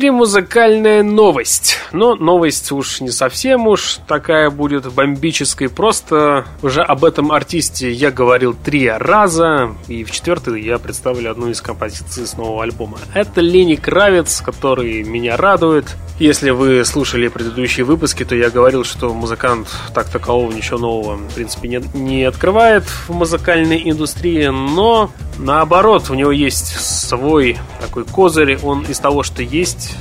Эфире музыкальная новость. Но новость уж не совсем уж такая будет бомбической. Просто уже об этом артисте я говорил три раза. И в четвертый я представлю одну из композиций с нового альбома. Это Лени Кравец, который меня радует. Если вы слушали предыдущие выпуски, то я говорил, что музыкант так такового ничего нового, в принципе, не, не открывает в музыкальной индустрии, но наоборот, у него есть свой такой козырь. Он из того, что есть,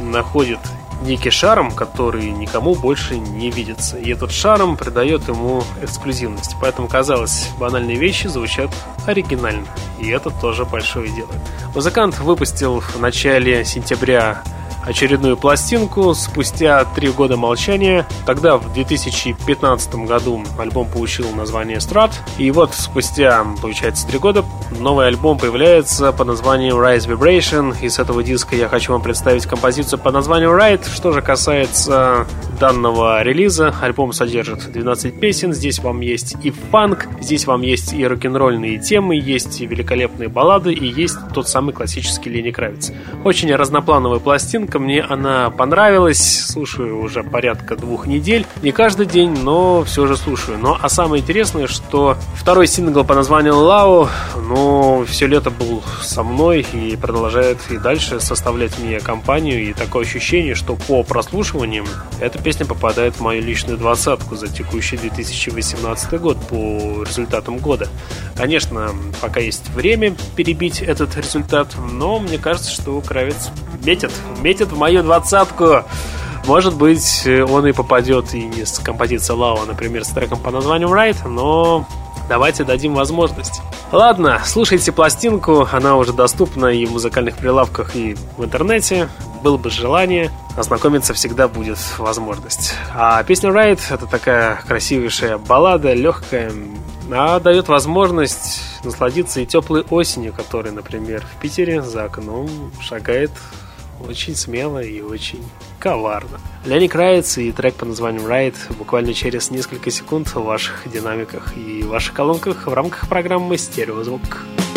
находит некий шарм, который никому больше не видится. И этот шарм придает ему эксклюзивность. Поэтому, казалось, банальные вещи звучат оригинально. И это тоже большое дело. Музыкант выпустил в начале сентября очередную пластинку спустя три года молчания. Тогда, в 2015 году, альбом получил название Strat. И вот спустя, получается, три года новый альбом появляется под названием Rise Vibration. И с этого диска я хочу вам представить композицию под названием Ride. Что же касается данного релиза, альбом содержит 12 песен. Здесь вам есть и фанк, здесь вам есть и рок-н-ролльные темы, есть и великолепные баллады, и есть тот самый классический Лени Кравец. Очень разноплановая пластинка, мне она понравилась. Слушаю уже порядка двух недель. Не каждый день, но все же слушаю. Но а самое интересное, что второй сингл по названию Лао, ну, все лето был со мной и продолжает и дальше составлять мне компанию. И такое ощущение, что по прослушиваниям эта песня попадает в мою личную двадцатку за текущий 2018 год по результатам года. Конечно, пока есть время перебить этот результат, но мне кажется, что Кравец метит, метит в мою двадцатку. Может быть, он и попадет и не с композицией Лава, например, с треком по названию Right, но давайте дадим возможность. Ладно, слушайте пластинку, она уже доступна и в музыкальных прилавках, и в интернете. Было бы желание, ознакомиться всегда будет возможность. А песня Ride это такая красивейшая баллада, легкая, а дает возможность насладиться и теплой осенью, которая, например, в Питере за окном шагает очень смело и очень коварно. Леонид Кравец и трек по названию Ride буквально через несколько секунд в ваших динамиках и ваших колонках в рамках программы «Стереозвук». звук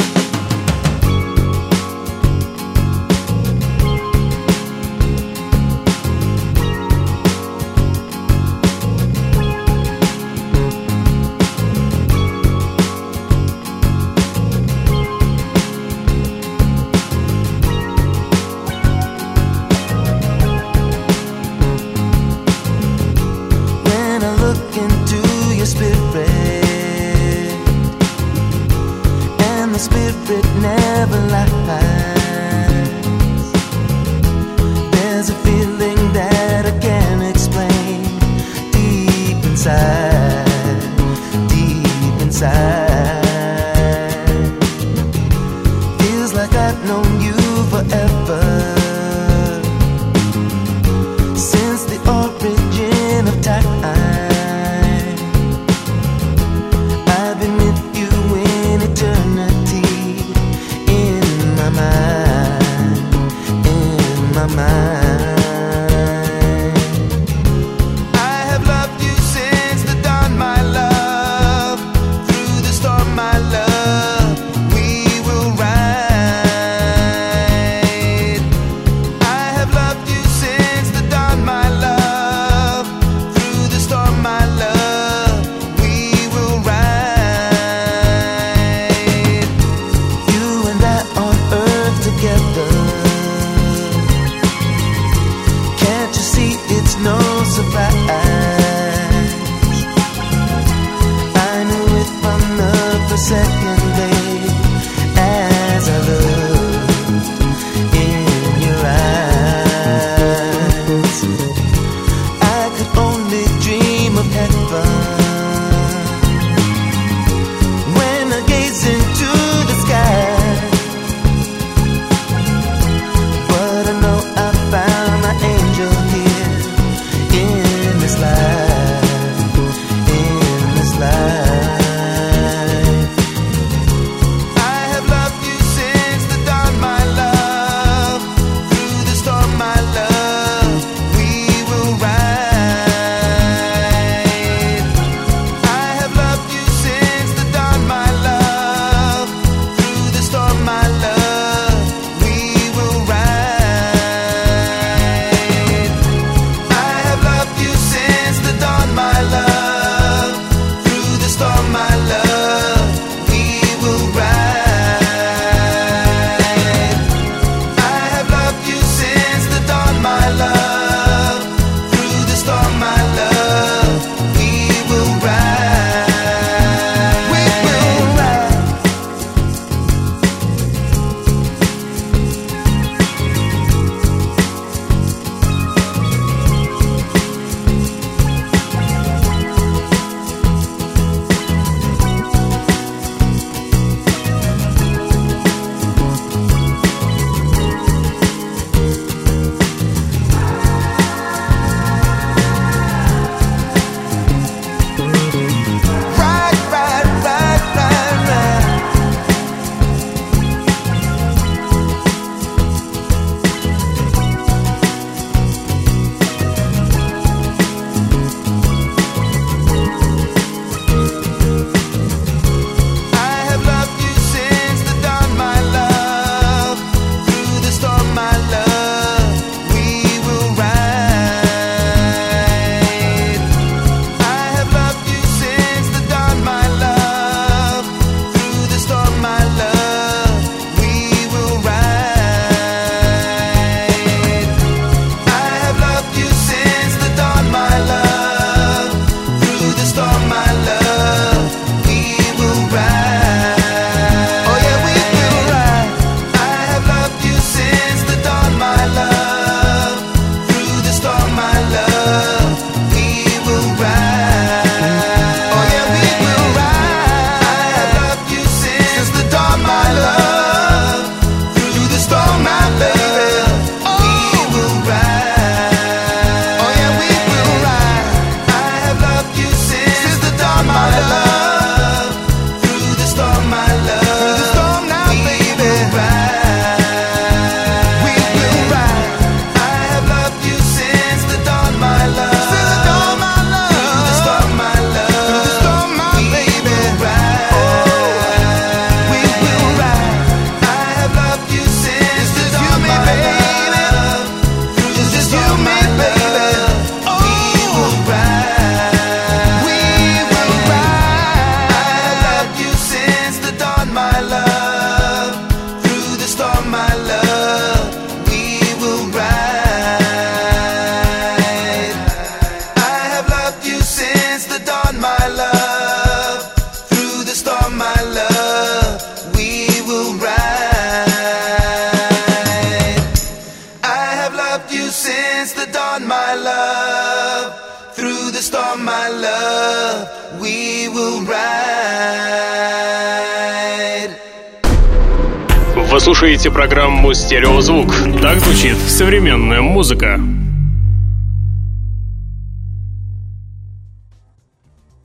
«Стереозвук». Так звучит современная музыка.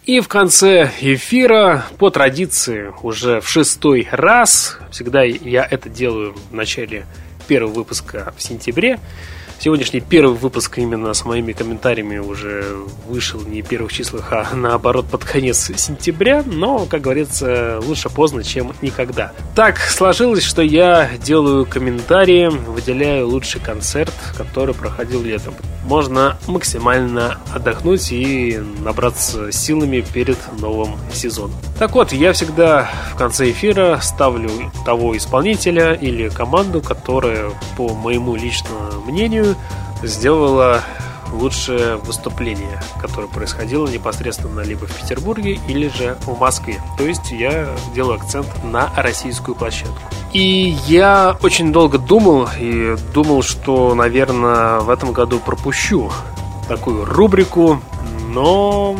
И в конце эфира, по традиции, уже в шестой раз, всегда я это делаю в начале первого выпуска в сентябре, Сегодняшний первый выпуск именно с моими комментариями уже вышел не в первых числах, а наоборот под конец сентября, но, как говорится, лучше поздно, чем никогда. Так сложилось, что я делаю комментарии, выделяю лучший концерт, который проходил летом. Можно максимально отдохнуть и набраться силами перед новым сезоном. Так вот, я всегда в конце эфира ставлю того исполнителя или команду, которая, по моему личному мнению, сделала лучшее выступление, которое происходило непосредственно либо в Петербурге или же в Москве. То есть я делаю акцент на российскую площадку. И я очень долго думал и думал, что, наверное, в этом году пропущу такую рубрику, но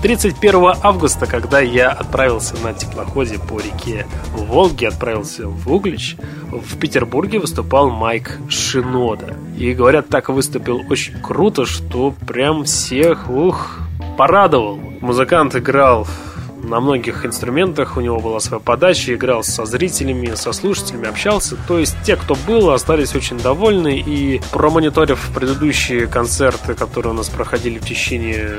31 августа, когда я отправился на теплоходе по реке Волге, отправился в Углич, в Петербурге выступал Майк Шинода. И, говорят, так выступил очень круто, что прям всех, ух, порадовал. Музыкант играл на многих инструментах, у него была своя подача, играл со зрителями, со слушателями, общался. То есть те, кто был, остались очень довольны. И промониторив предыдущие концерты, которые у нас проходили в течение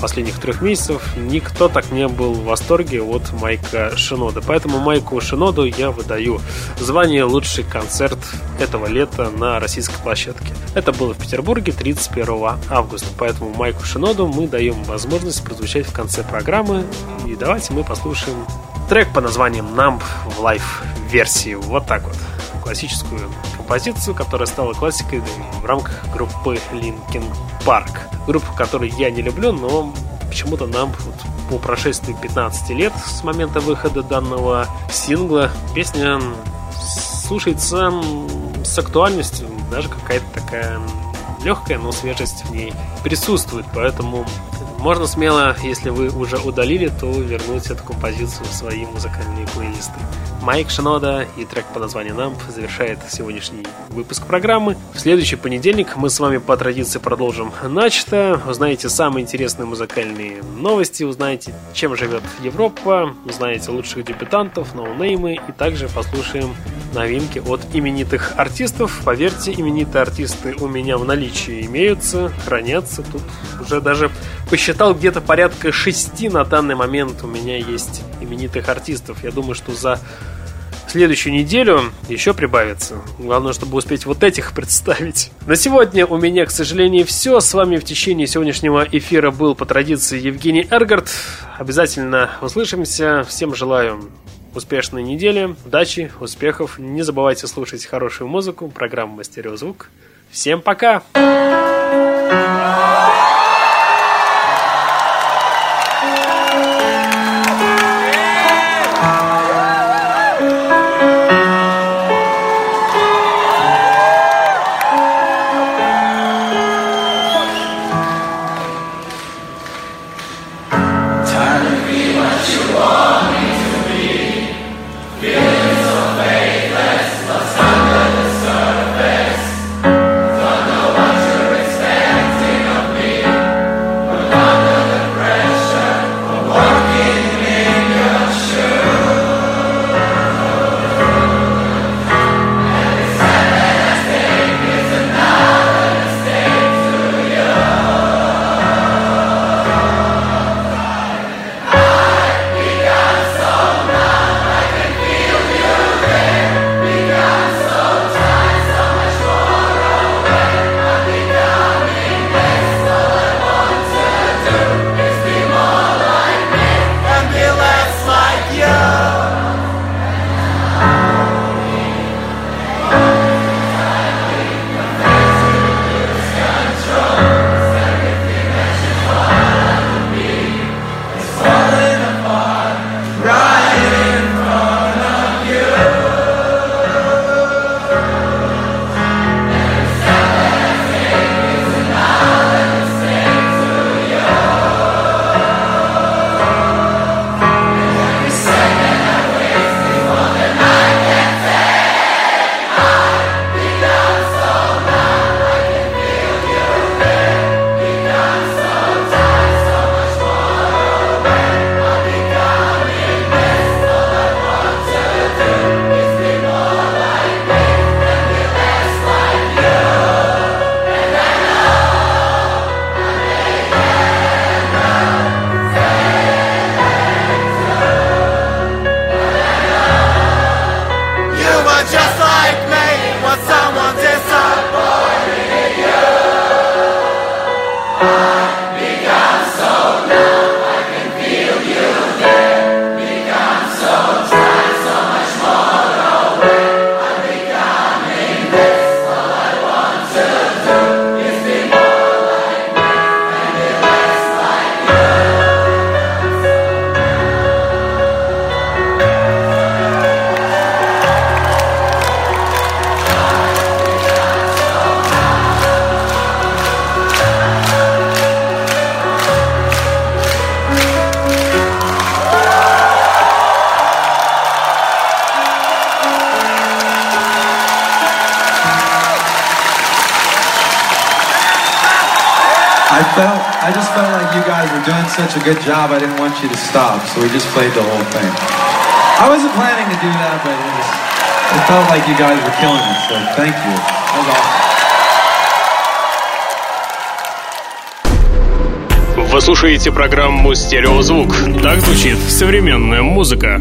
последних трех месяцев, никто так не был в восторге от Майка Шинода. Поэтому Майку Шиноду я выдаю звание лучший концерт этого лета на российской площадке. Это было в Петербурге 31 августа. Поэтому Майку Шиноду мы даем возможность прозвучать в конце программы. И давайте мы послушаем трек по названием Numb в live -версии. Вот так вот. Классическую композицию, которая стала классикой в рамках группы Linkin Park. Группу, которую я не люблю, но почему-то нам вот по прошествии 15 лет с момента выхода данного сингла песня слушается с актуальностью, даже какая-то такая легкая, но свежесть в ней присутствует, поэтому можно смело, если вы уже удалили, то вернуть эту композицию в свои музыкальные плейлисты. Майк Шинода и трек по названию «Намп» завершает сегодняшний выпуск программы. В следующий понедельник мы с вами по традиции продолжим начато. Узнаете самые интересные музыкальные новости, узнаете, чем живет Европа, узнаете лучших дебютантов, ноунеймы и также послушаем новинки от именитых артистов. Поверьте, именитые артисты у меня в наличии имеются, хранятся. Тут уже даже посчитал где-то порядка шести на данный момент у меня есть именитых артистов. Я думаю, что за следующую неделю еще прибавится. Главное, чтобы успеть вот этих представить. На сегодня у меня, к сожалению, все. С вами в течение сегодняшнего эфира был по традиции Евгений Эргард. Обязательно услышимся. Всем желаю успешной недели, удачи, успехов. Не забывайте слушать хорошую музыку, программу «Стереозвук». Всем пока! I a good job. I didn't want you to stop, so we just played the whole thing. I wasn't planning to do that, but it, was, it felt like you guys were killing it. So thank you. That was awesome. Вы слушаете программу «Стереозвук». Так звучит современная музыка.